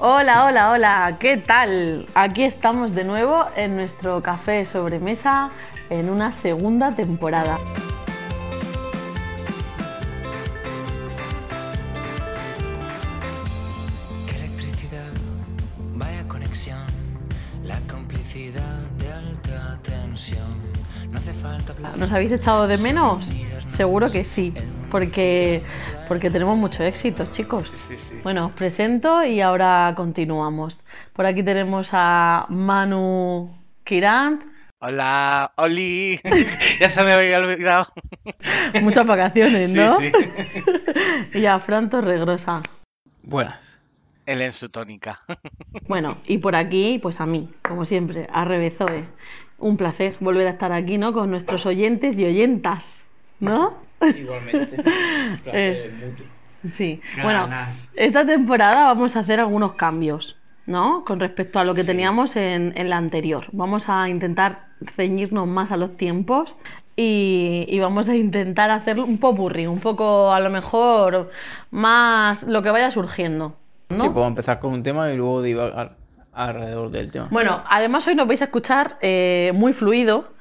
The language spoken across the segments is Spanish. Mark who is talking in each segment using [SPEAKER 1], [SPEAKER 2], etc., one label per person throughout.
[SPEAKER 1] Hola, hola, hola, ¿qué tal? Aquí estamos de nuevo en nuestro café sobremesa en una segunda temporada.
[SPEAKER 2] Qué electricidad, vaya conexión, la complicidad de alta tensión. No hace falta hablar.
[SPEAKER 1] ¿Nos habéis echado de menos? Seguro que sí, porque, porque tenemos mucho éxito, chicos.
[SPEAKER 3] Sí, sí.
[SPEAKER 1] Bueno, os presento y ahora continuamos. Por aquí tenemos a Manu Kirant.
[SPEAKER 3] Hola, Oli. ya se me había olvidado.
[SPEAKER 1] Muchas vacaciones,
[SPEAKER 3] Sí,
[SPEAKER 1] ¿no?
[SPEAKER 3] sí.
[SPEAKER 1] y a Fran Torregrosa.
[SPEAKER 4] Buenas.
[SPEAKER 3] Él en su tónica.
[SPEAKER 1] Bueno, y por aquí, pues a mí, como siempre, a Rebezoe. Un placer volver a estar aquí, ¿no? Con nuestros oyentes y oyentas, ¿no?
[SPEAKER 4] Igualmente.
[SPEAKER 1] Eh, Sí. Bueno, esta temporada vamos a hacer algunos cambios, ¿no? Con respecto a lo que teníamos en, en la anterior. Vamos a intentar ceñirnos más a los tiempos y, y vamos a intentar hacer un popurrí, un poco a lo mejor más lo que vaya surgiendo. ¿no?
[SPEAKER 4] Sí, podemos empezar con un tema y luego divagar alrededor del tema.
[SPEAKER 1] Bueno, además hoy nos vais a escuchar eh, muy fluido,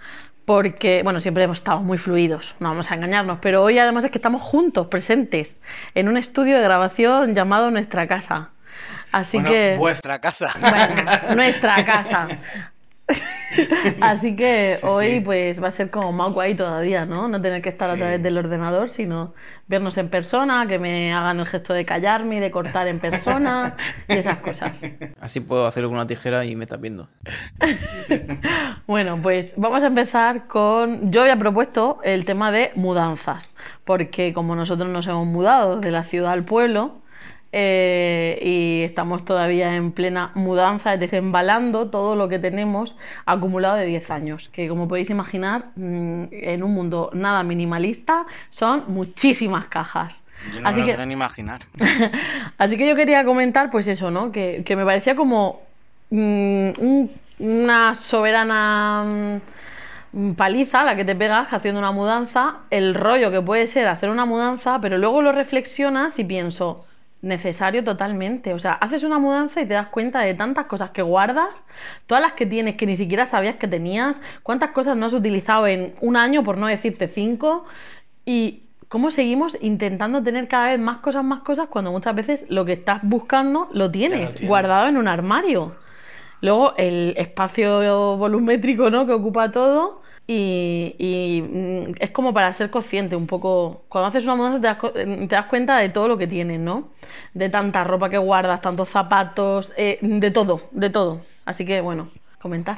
[SPEAKER 1] porque, bueno, siempre hemos estado muy fluidos, no vamos a engañarnos, pero hoy además es que estamos juntos, presentes, en un estudio de grabación llamado Nuestra Casa. Así
[SPEAKER 3] Bueno,
[SPEAKER 1] que,
[SPEAKER 3] vuestra casa.
[SPEAKER 1] bueno, nuestra casa. Así que
[SPEAKER 3] Sí,
[SPEAKER 1] hoy
[SPEAKER 3] sí.
[SPEAKER 1] pues va a ser como más guay todavía, ¿no? No tener que estar a través del ordenador, sino vernos en persona, que me hagan el gesto de callarme y de cortar en persona y esas cosas.
[SPEAKER 4] Así puedo hacerlo con una tijera y me estás viendo.
[SPEAKER 1] Bueno, pues vamos a empezar con. Yo había propuesto el tema de mudanzas, porque como nosotros nos hemos mudado de la ciudad al pueblo eh, y estamos todavía en plena mudanza, es decir, embalando todo lo que tenemos acumulado de 10 años, que como podéis imaginar, mm, en un mundo nada minimalista son muchísimas cajas.
[SPEAKER 3] Yo no
[SPEAKER 1] Así
[SPEAKER 3] me lo
[SPEAKER 1] que-
[SPEAKER 3] ni imaginar.
[SPEAKER 1] Así que yo quería comentar, pues eso, ¿no? Que, que me parecía como mm, un- una soberana mm, paliza la que te pegas haciendo una mudanza, el rollo que puede ser hacer una mudanza, pero luego lo reflexionas y pienso, necesario totalmente. O sea, haces una mudanza y te das cuenta de tantas cosas que guardas, todas las que tienes que ni siquiera sabías que tenías, cuántas cosas no has utilizado en un año, por no decirte cinco, y cómo seguimos intentando tener cada vez más cosas, más cosas, cuando muchas veces lo que estás buscando lo tienes,
[SPEAKER 4] tienes.
[SPEAKER 1] guardado en un armario. Luego el espacio volumétrico ¿no? que ocupa todo y, mm, es como para ser consciente un poco. Cuando haces una mudanza te das, co- te das cuenta de todo lo que tienes, ¿no? De tanta ropa que guardas, tantos zapatos, eh, de todo, de todo. Así que bueno, comentar.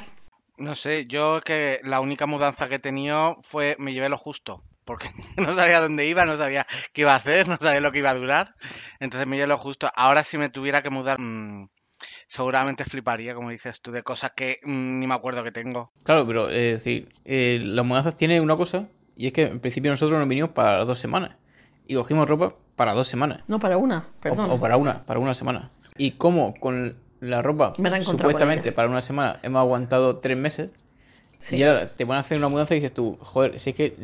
[SPEAKER 3] No sé, yo que la única mudanza que he tenido fue me llevé lo justo. Porque no sabía dónde iba, no sabía qué iba a hacer, no sabía lo que iba a durar. Entonces me llevé lo justo. Ahora si me tuviera que mudar, mm, seguramente fliparía, como dices tú, de cosas que mm, ni me acuerdo que tengo.
[SPEAKER 4] Claro, pero es decir, eh, las mudanzas tienen una cosa y es que en principio nosotros nos vinimos para dos semanas y cogimos ropa para dos semanas.
[SPEAKER 1] No para una, perdón.
[SPEAKER 4] o para una, para una semana. Y como con la ropa supuestamente para una semana hemos aguantado tres meses
[SPEAKER 1] Sí.
[SPEAKER 4] y ahora te van a hacer una mudanza y dices tú, joder, si es que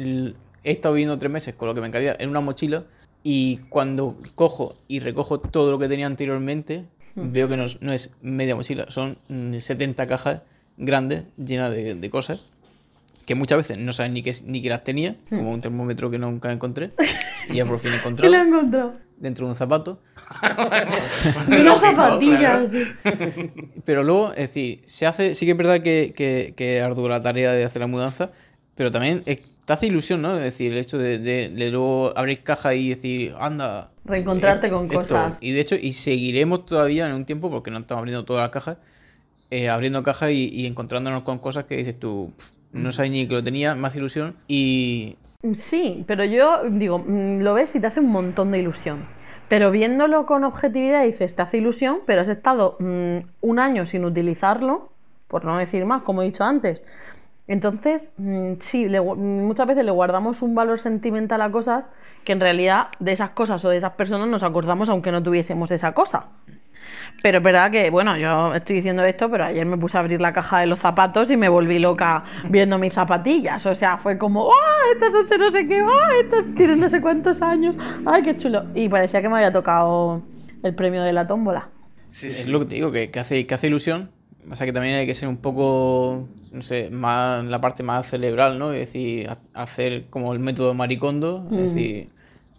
[SPEAKER 4] he estado viviendo tres meses con lo que me cabía en una mochila y cuando cojo y recojo todo lo que tenía anteriormente,
[SPEAKER 1] Hmm.
[SPEAKER 4] veo que no es, no es media mochila, son mm, 70 cajas grandes llenas de, de cosas que muchas veces no sabes ni que, ni que las tenía, como un termómetro que nunca encontré y ya por fin encontrado
[SPEAKER 1] lo he encontrado.
[SPEAKER 4] dentro de un zapato.
[SPEAKER 3] Claro.
[SPEAKER 1] sí.
[SPEAKER 4] Pero luego, es decir, se hace, sí que es verdad que, que, que es ardua la tarea de hacer la mudanza, pero también es- te hace ilusión, ¿no? Es decir, el hecho de, de- de luego abrir caja y decir, anda.
[SPEAKER 1] Reencontrarte
[SPEAKER 4] eh,
[SPEAKER 1] con
[SPEAKER 4] esto.
[SPEAKER 1] cosas.
[SPEAKER 4] Y de hecho, y seguiremos todavía en un tiempo, porque no estamos abriendo todas las cajas, eh, abriendo cajas y, y encontrándonos con cosas que dices tú, "Pf, no sabes ni que lo tenía, más ilusión. Y
[SPEAKER 1] Sí, pero yo digo, mm, lo ves y te hace un montón de ilusión. Pero viéndolo con objetividad dices, te hace ilusión, pero has estado mm, un año sin utilizarlo, por no decir más, como he dicho antes. Entonces, mm, sí, le muchas veces le guardamos un valor sentimental a cosas que en realidad de esas cosas o de esas personas nos acordamos aunque no tuviésemos esa cosa. Pero es verdad que, bueno, yo estoy diciendo esto, pero ayer me puse a abrir la caja de los zapatos y me volví loca viendo mis zapatillas. O sea, fue como, ¡ah! Estas son de no sé qué, ¡ah! Estas tienen no sé cuántos años. ¡Ay, qué chulo! Y parecía que me había tocado el premio de la tómbola.
[SPEAKER 3] Sí,
[SPEAKER 4] Es lo que te digo, que, que hace, que hace ilusión. O sea que también hay que ser un poco, no sé, más la parte más cerebral, ¿no? Es decir, ha- hacer como el método maricondo. Es decir,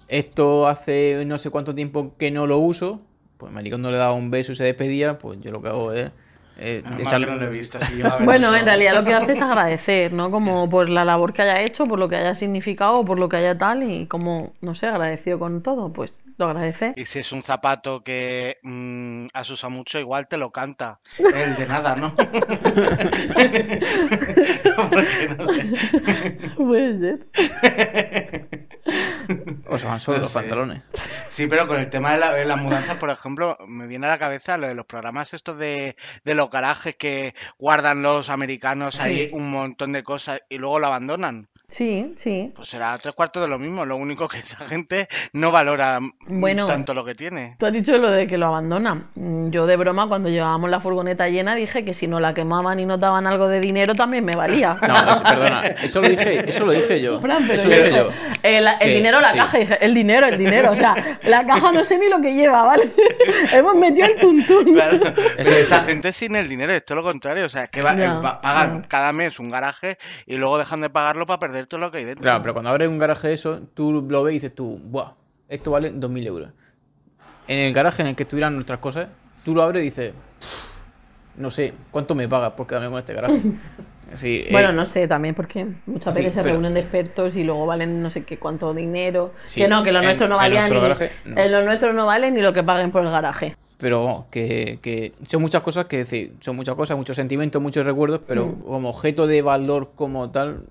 [SPEAKER 4] esto hace no sé cuánto tiempo que no lo uso. Pues maricondo le daba un beso y se despedía. Pues yo lo que hago es. Eh,
[SPEAKER 3] no he visto, así
[SPEAKER 1] Bueno, en realidad lo que hace es agradecer, ¿no? Como por la labor que haya hecho, por lo que haya significado, por lo que haya tal, y como, no sé, agradecido con todo, pues lo agradece.
[SPEAKER 3] Y si es un zapato que mm, has usado mucho, igual te lo canta. El de nada, ¿no? Porque no sé.
[SPEAKER 1] Puede ser.
[SPEAKER 4] O se van solo
[SPEAKER 3] No
[SPEAKER 4] los
[SPEAKER 3] sé.
[SPEAKER 4] pantalones.
[SPEAKER 3] Sí, pero con el tema de, la- de las mudanzas, por ejemplo, me viene a la cabeza lo de los programas estos de, de los garajes que guardan los americanos ahí
[SPEAKER 1] Sí.
[SPEAKER 3] un montón de cosas y luego lo abandonan.
[SPEAKER 1] Sí, sí.
[SPEAKER 3] Pues será tres cuartos de lo mismo, lo único que esa gente no valora
[SPEAKER 1] Bueno.
[SPEAKER 3] tanto lo que tiene.
[SPEAKER 1] Tú has dicho lo de que lo abandonan. Mm, Yo de broma, cuando llevábamos la furgoneta llena, dije que si no la quemaban y nos daban algo de dinero, también me valía.
[SPEAKER 4] No, es- perdona, eso lo dije, eso lo dije yo.
[SPEAKER 1] Fran, pero
[SPEAKER 4] Eso lo dije yo.
[SPEAKER 1] El, el
[SPEAKER 4] Que-
[SPEAKER 1] dinero, la
[SPEAKER 4] sí.
[SPEAKER 1] caja, el dinero, el dinero. O sea, la caja no sé ni lo que lleva, ¿vale? Hemos metido el tuntún.
[SPEAKER 3] Claro,
[SPEAKER 4] Eso es-
[SPEAKER 3] esa gente sin el dinero es todo lo contrario, o sea, es que va- va- pagan cada mes un garaje y luego dejan de pagarlo para perder todo lo que hay dentro.
[SPEAKER 4] Claro, pero cuando abres un garaje de eso, tú lo ves y dices tú, ¡buah! Esto vale 2.000 euros. En el garaje en el que estuvieran nuestras cosas, tú lo abres y dices, "Pff, no sé, ¿cuánto me pagas por quedarme con este garaje? Eh,
[SPEAKER 1] Bueno, no sé, también porque muchas
[SPEAKER 4] Sí,
[SPEAKER 1] veces se
[SPEAKER 4] pero-
[SPEAKER 1] reúnen de expertos y luego valen no sé qué cuánto dinero.
[SPEAKER 4] Sí,
[SPEAKER 1] que no, que lo
[SPEAKER 4] en-
[SPEAKER 1] nuestro no valía ni.
[SPEAKER 4] garaje, no.
[SPEAKER 1] En lo nuestro no vale ni lo que paguen por el garaje.
[SPEAKER 4] Pero que, que son muchas cosas que decir, son muchas cosas, muchos sentimientos, muchos recuerdos, pero
[SPEAKER 1] Mm.
[SPEAKER 4] como objeto de valor como tal,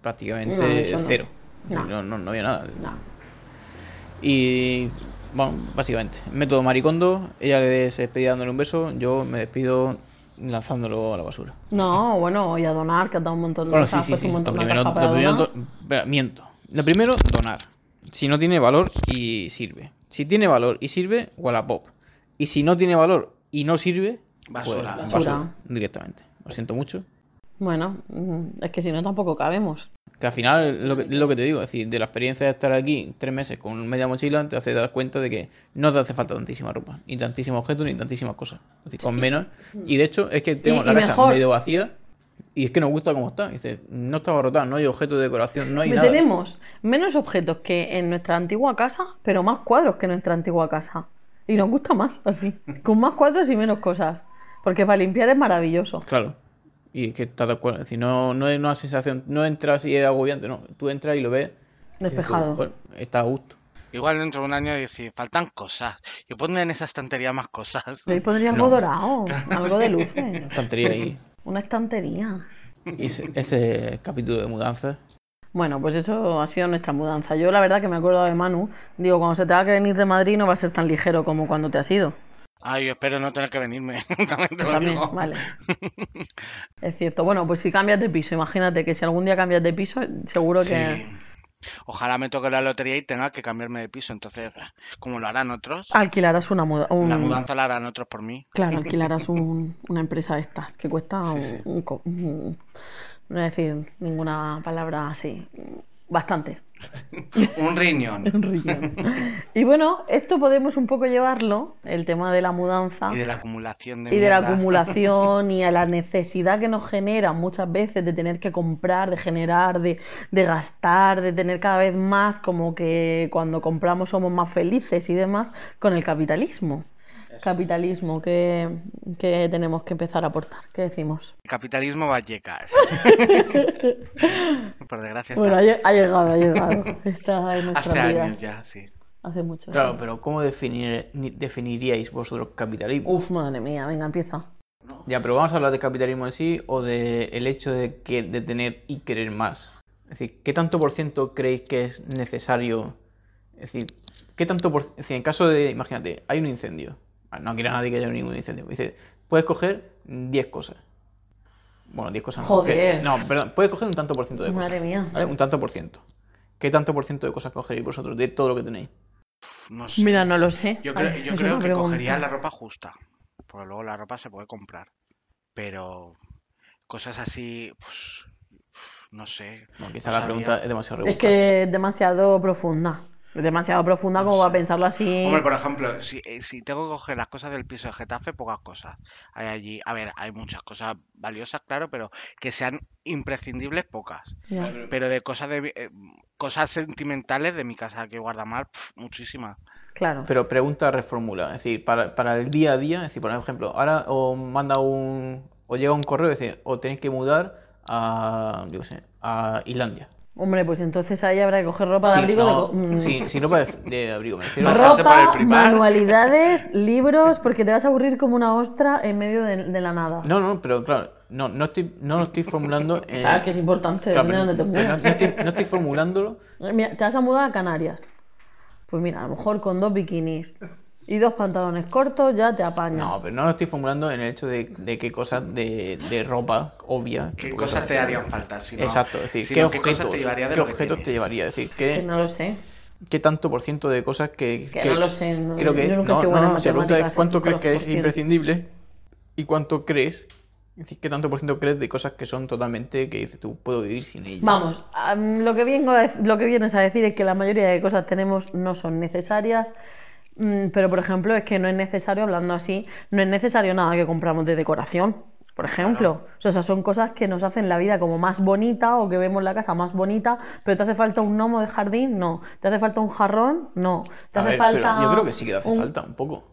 [SPEAKER 4] prácticamente
[SPEAKER 1] No,
[SPEAKER 4] cero.
[SPEAKER 1] No.
[SPEAKER 4] No, no, no había nada.
[SPEAKER 1] No.
[SPEAKER 4] Y bueno, básicamente, método maricondo, ella le despedía dándole un beso, yo me despido lanzándolo a la basura.
[SPEAKER 1] No, bueno, y a donar, que ha dado un montón de
[SPEAKER 4] Bueno, sí,
[SPEAKER 1] cosas,
[SPEAKER 4] sí, sí.
[SPEAKER 1] un
[SPEAKER 4] Lo
[SPEAKER 1] montón de
[SPEAKER 4] primero, lo primero
[SPEAKER 1] donar.
[SPEAKER 4] do- espera, miento. Lo primero, donar. Si no tiene valor y sirve. Si tiene valor y sirve, Wallapop. Y si no tiene valor y no sirve,
[SPEAKER 3] Basura.
[SPEAKER 4] pues,
[SPEAKER 1] Basura.
[SPEAKER 4] directamente. Lo siento mucho.
[SPEAKER 1] Bueno, mm, es que si no tampoco cabemos.
[SPEAKER 4] Que al final, lo que, lo que te digo, es decir, de la experiencia de estar aquí tres meses con media mochila, te hace dar cuenta de que no te hace falta tantísima ropa, ni tantísimos objetos, ni tantísimas cosas. Es decir, con menos. Y de hecho, es que tenemos
[SPEAKER 1] Y-
[SPEAKER 4] la
[SPEAKER 1] y
[SPEAKER 4] casa
[SPEAKER 1] mejor.
[SPEAKER 4] medio vacía y es que nos gusta cómo está. Dice, no está abarrotada, no hay objeto de decoración, no hay nada.
[SPEAKER 1] Tenemos menos objetos que en nuestra antigua casa, pero más cuadros que en nuestra antigua casa. Y nos gusta más así, con más cuadros y menos cosas. Porque para limpiar es maravilloso.
[SPEAKER 4] Claro. Y es que estás de acuerdo. Es decir, no, no es una sensación, no entras y es agobiante, no. Tú entras y lo ves. tú,
[SPEAKER 1] Despejado.
[SPEAKER 4] "Joder, está a gusto.
[SPEAKER 3] Igual dentro de un año decir, faltan cosas. Yo pondré en esa estantería más cosas.
[SPEAKER 1] Ahí pondría algo
[SPEAKER 4] No.
[SPEAKER 1] dorado, algo de luces,
[SPEAKER 4] Estantería ahí.
[SPEAKER 1] una estantería.
[SPEAKER 4] Y ese, ese capítulo de mudanzas.
[SPEAKER 1] Bueno, pues eso ha sido nuestra mudanza. Yo la verdad que me acuerdo de Manu. Digo, cuando se te va que venir de Madrid no va a ser tan ligero como cuando te has ido.
[SPEAKER 3] Ay, yo espero no tener que venirme. También te lo
[SPEAKER 1] También,
[SPEAKER 3] digo.
[SPEAKER 1] vale. Es cierto. Bueno, pues si cambias de piso, imagínate que si algún día cambias de piso, seguro que
[SPEAKER 3] Sí. Ojalá me toque la lotería y tenga que cambiarme de piso. Entonces, como lo harán otros,
[SPEAKER 1] alquilarás una muda un-
[SPEAKER 3] la mudanza la harán otros por mí.
[SPEAKER 1] Claro, alquilarás un- una empresa de estas que cuesta un,
[SPEAKER 3] Sí, sí.
[SPEAKER 1] un co- un- no decir ninguna palabra así. Bastante.
[SPEAKER 3] Un riñón.
[SPEAKER 1] Un riñón. Y bueno, esto podemos un poco llevarlo, el tema de la mudanza.
[SPEAKER 3] Y de la acumulación de
[SPEAKER 1] y de la acumulación y a la necesidad que nos genera muchas veces de tener que comprar, de generar, de, de gastar, de tener cada vez más, como que cuando compramos somos más felices y demás, con el capitalismo. Capitalismo que, que tenemos que empezar a aportar. ¿Qué decimos?
[SPEAKER 3] El capitalismo va a llegar. por desgracia está.
[SPEAKER 1] Bueno, ha, lle- ha llegado, ha llegado. Está en nuestra
[SPEAKER 3] Hace
[SPEAKER 1] vida.
[SPEAKER 3] años ya, sí.
[SPEAKER 1] Hace mucho.
[SPEAKER 4] Claro,
[SPEAKER 1] sí.
[SPEAKER 4] pero ¿cómo definir, ni- definiríais vosotros capitalismo?
[SPEAKER 1] Uf, madre mía, venga, empieza.
[SPEAKER 4] Ya, pero vamos a hablar de capitalismo en sí o del el hecho de, que, de tener y querer más. Es decir, ¿qué tanto por ciento creéis que es necesario? Es decir, ¿qué tanto por es decir, en caso de, imagínate, hay un incendio. No quiere nadie que haya ningún incendio. Dice, puedes coger 10 cosas. Bueno, 10 cosas no.
[SPEAKER 1] Joder.
[SPEAKER 4] que- no, perdón, puedes coger un tanto por ciento de cosas.
[SPEAKER 1] Madre mía.
[SPEAKER 4] ¿vale? Un tanto por ciento. ¿Qué tanto por ciento de cosas cogeréis vosotros de todo lo que tenéis?
[SPEAKER 3] No sé.
[SPEAKER 1] Mira, no lo sé.
[SPEAKER 3] Yo creo, yo
[SPEAKER 1] es
[SPEAKER 3] creo que cogería la ropa justa. Porque luego la ropa se puede comprar. Pero cosas así, pues. No sé.
[SPEAKER 4] No, quizá
[SPEAKER 3] No
[SPEAKER 4] la
[SPEAKER 3] sabía.
[SPEAKER 4] pregunta es demasiado
[SPEAKER 1] Es
[SPEAKER 4] rebuscada.
[SPEAKER 1] que es demasiado profunda. Es demasiado profunda como para pensarlo así.
[SPEAKER 3] Hombre, por ejemplo, si, eh, si tengo que coger las cosas del piso de Getafe, pocas cosas. Hay allí, a ver, hay muchas cosas valiosas, claro, pero que sean imprescindibles, pocas.
[SPEAKER 1] Ya.
[SPEAKER 3] Pero de cosas de eh, cosas sentimentales de mi casa que guardamar, pf, muchísimas.
[SPEAKER 1] Claro.
[SPEAKER 4] Pero pregunta reformula, es decir, para, para el día a día, es decir, por ejemplo, ahora os manda un, o llega un correo, es decir, o tenéis que mudar a, yo sé, a Islandia.
[SPEAKER 1] Hombre, pues entonces ahí habrá que coger ropa de
[SPEAKER 4] Sí,
[SPEAKER 1] abrigo. de co- mm,
[SPEAKER 4] sí, sí, ropa de, de abrigo, me refiero.
[SPEAKER 1] Ropa, manualidades, libros, porque te vas a aburrir como una ostra en medio de, de la nada.
[SPEAKER 4] No, no, pero claro, no, no estoy, no lo estoy formulando en...
[SPEAKER 1] Claro que es importante,
[SPEAKER 4] Claro, pero
[SPEAKER 1] dónde te
[SPEAKER 4] no,
[SPEAKER 1] mudas.
[SPEAKER 4] no estoy, no estoy formulándolo
[SPEAKER 1] Mira, te vas a mudar a Canarias. Pues mira, a lo mejor con dos bikinis y dos pantalones cortos ya te apañas.
[SPEAKER 4] No, pero no lo estoy formulando en el hecho de, de qué cosas de, de ropa obvia.
[SPEAKER 3] ¿Qué cosas te harían falta? Si no-
[SPEAKER 4] Exacto, es decir,
[SPEAKER 3] sino
[SPEAKER 4] ¿qué objetos,
[SPEAKER 3] te llevaría de
[SPEAKER 4] qué
[SPEAKER 3] lo que
[SPEAKER 4] objetos te llevaría? Es decir,
[SPEAKER 1] Que
[SPEAKER 4] ¿qué,
[SPEAKER 1] no lo sé.
[SPEAKER 4] qué tanto por ciento de cosas que...
[SPEAKER 1] Que no lo sé, no-
[SPEAKER 4] creo que,
[SPEAKER 1] yo nunca
[SPEAKER 4] no, no,
[SPEAKER 1] buena en
[SPEAKER 4] no, la pregunta es cuánto crees que es imprescindible y cuánto crees, es decir, qué tanto por ciento crees de cosas que son totalmente, que dices tú, puedo vivir sin ellas.
[SPEAKER 1] Vamos, am, lo, que vengo a lo que vienes a decir es que la mayoría de cosas tenemos no son necesarias, pero por ejemplo es que no es necesario, hablando así, no es necesario nada que compramos de decoración, por ejemplo. O sea, son cosas que nos hacen la vida como más bonita o que vemos la casa más bonita, pero ¿te hace falta un gnomo de jardín? No. ¿Te hace falta un jarrón? No. ¿Te
[SPEAKER 4] A
[SPEAKER 1] hace
[SPEAKER 4] ver, pero
[SPEAKER 1] falta
[SPEAKER 4] yo creo que sí que hace
[SPEAKER 1] un-
[SPEAKER 4] falta un poco.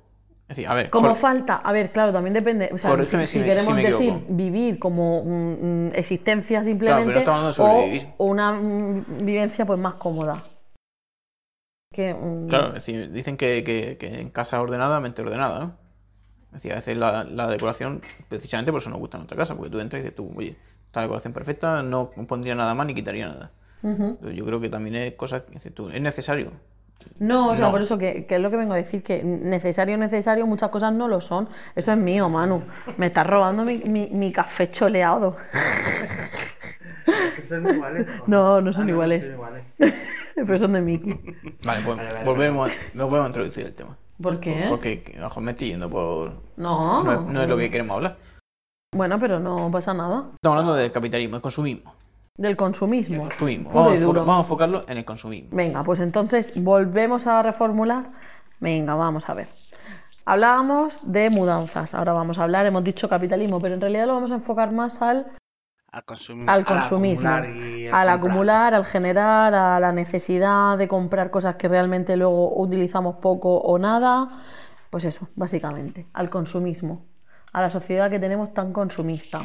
[SPEAKER 4] Es decir, a ver,
[SPEAKER 1] Como falta, a ver, claro, también depende. O sea, si,
[SPEAKER 4] si
[SPEAKER 1] si
[SPEAKER 4] me-
[SPEAKER 1] queremos
[SPEAKER 4] si
[SPEAKER 1] decir vivir como mm, mm, existencia
[SPEAKER 4] pero
[SPEAKER 1] simplemente
[SPEAKER 4] no estamos hablando de
[SPEAKER 1] o, o una mm, vivencia pues más cómoda. Que,
[SPEAKER 4] Claro, es decir, dicen que, que- que en casa ordenada, mente ordenada, ¿no? Es decir, a veces la, la decoración, precisamente por eso nos gusta nuestra casa, porque tú entras y dices tú, oye, esta decoración perfecta, no pondría nada más ni quitaría nada. yo creo que también es cosas que dices tú, es necesario.
[SPEAKER 1] No, o sea,
[SPEAKER 4] No.
[SPEAKER 1] por eso que, que es lo que vengo a decir, que necesario, necesario, muchas cosas no lo son. Eso es mío, Manu. Me estás robando mi, mi, mi café choleado.
[SPEAKER 3] son iguales.
[SPEAKER 1] No, no son iguales. Pero son de Mickey.
[SPEAKER 4] Vale, pues
[SPEAKER 3] Vale, vale,
[SPEAKER 4] volvemos, a- volvemos a introducir el tema.
[SPEAKER 1] ¿Por qué?
[SPEAKER 4] Porque, que, ojo, me estoy yendo por...
[SPEAKER 1] No.
[SPEAKER 4] No es, no es lo que queremos hablar.
[SPEAKER 1] Bueno, pero no pasa nada.
[SPEAKER 4] Estamos hablando del capitalismo, del consumismo.
[SPEAKER 1] Del consumismo.
[SPEAKER 4] consumismo.
[SPEAKER 1] Puro
[SPEAKER 4] Vamos, a vamos a enfocarlo en el consumismo.
[SPEAKER 1] Venga, pues entonces volvemos a reformular. Venga, vamos a ver. Hablábamos de mudanzas, ahora vamos a hablar, hemos dicho capitalismo, pero en realidad lo vamos a enfocar más al,
[SPEAKER 3] Al, consumi-
[SPEAKER 1] al
[SPEAKER 3] al
[SPEAKER 1] consumismo,
[SPEAKER 3] acumular
[SPEAKER 1] al acumular, al generar, a la necesidad de comprar cosas que realmente luego utilizamos poco o nada. Pues eso, básicamente, al consumismo, a la sociedad que tenemos tan consumista.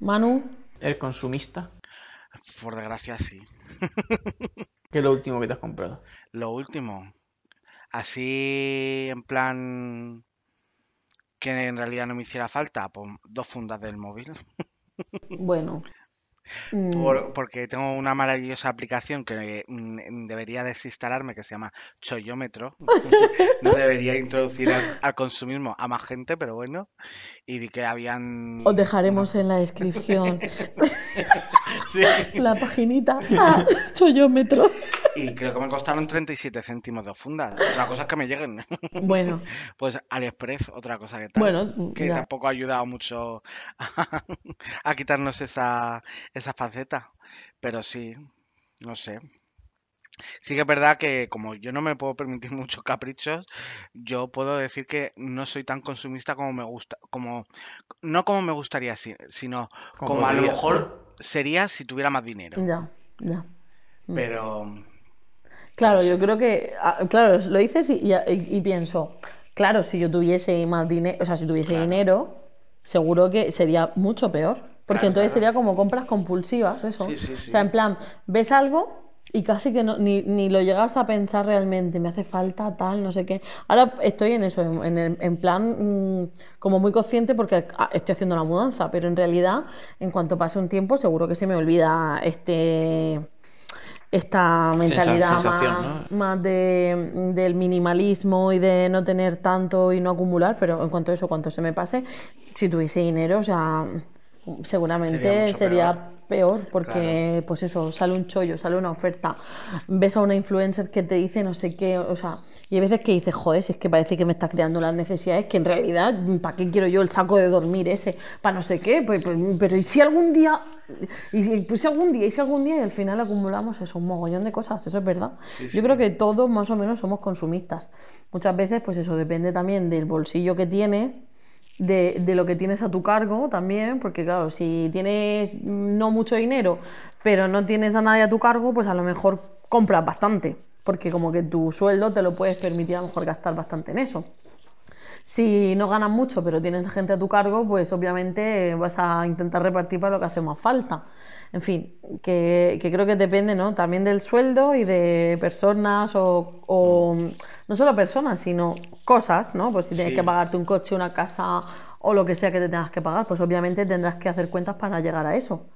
[SPEAKER 1] Manu,
[SPEAKER 4] El consumista,
[SPEAKER 3] Por desgracia, sí.
[SPEAKER 4] ¿qué es lo último que te has comprado?
[SPEAKER 3] Lo último, así en plan que en realidad no me hiciera falta, pues dos fundas del móvil.
[SPEAKER 1] bueno. mm,
[SPEAKER 3] Por- porque tengo una maravillosa aplicación que mm, debería desinstalarme que se llama Choyómetro. No debería introducir al, al consumismo a más gente, pero bueno. Y vi que habían...
[SPEAKER 1] Os dejaremos en la descripción
[SPEAKER 3] Sí.
[SPEAKER 1] la paginita. Ah, choyómetro.
[SPEAKER 3] Y creo que me costaron 37 céntimos dos fundas. Otra cosa es que me lleguen.
[SPEAKER 1] Bueno,
[SPEAKER 3] Pues AliExpress, otra cosa que tal.
[SPEAKER 1] bueno,
[SPEAKER 3] que
[SPEAKER 1] ya.
[SPEAKER 3] tampoco ha ayudado mucho a, a quitarnos esa, esa faceta. Pero sí, no sé. Sí que es verdad que como yo no me puedo permitir muchos caprichos, yo puedo decir que no soy tan consumista como me gusta, como no como me gustaría, si- sino
[SPEAKER 4] Como
[SPEAKER 3] como a lo mejor sería si tuviera más dinero.
[SPEAKER 1] Ya, ya.
[SPEAKER 3] Pero
[SPEAKER 1] Claro, yo creo que, ah, claro, lo dices y, y- y pienso, claro, si yo tuviese más dinero, o sea, si tuviese
[SPEAKER 3] Claro.
[SPEAKER 1] dinero, seguro que sería mucho peor. Porque
[SPEAKER 3] Claro,
[SPEAKER 1] entonces
[SPEAKER 3] claro.
[SPEAKER 1] sería como compras compulsivas, eso.
[SPEAKER 3] Sí, sí, sí.
[SPEAKER 1] O sea, en plan, ves algo y casi que no, ni, ni lo llegas a pensar realmente, me hace falta tal, no sé qué. Ahora estoy en eso, en, en el- en plan mm, como muy consciente porque ah, estoy haciendo la mudanza, pero en realidad, en cuanto pase un tiempo, seguro que se me olvida este esta mentalidad más, más de, del minimalismo y de no tener tanto y no acumular, pero en cuanto a eso, cuanto se me pase, si tuviese dinero, o sea, seguramente
[SPEAKER 3] sería, peor.
[SPEAKER 1] porque pues eso, sale un chollo, sale una oferta, ves a una influencer que te dice no sé qué, o sea, y hay veces que dices, joder, si es que parece que me está creando las necesidades, que en realidad, ¿para qué quiero yo el saco de dormir ese? Para no sé qué, pues, pues, pero ¿y si algún día, y si, pues si algún día, y si algún día, y al final acumulamos eso, un mogollón de cosas, eso es verdad. yo creo que todos más o menos somos consumistas. Muchas veces, pues eso depende también del bolsillo que tienes de, de, lo que tienes a tu cargo también, porque claro, si tienes no mucho dinero, pero no tienes a nadie a tu cargo, pues a lo mejor compras bastante, porque como que tu sueldo te lo puedes permitir a lo mejor gastar bastante en eso. Si no ganas mucho, pero tienes gente a tu cargo, pues obviamente vas a intentar repartir para lo que hace más falta. En fin, que, que creo que depende ¿no? también del sueldo y de personas o, o, no solo personas, sino cosas, ¿no? Pues si tienes
[SPEAKER 3] Sí.
[SPEAKER 1] que pagarte un coche, una casa o lo que sea que te tengas que pagar, pues obviamente tendrás que hacer cuentas para llegar a eso.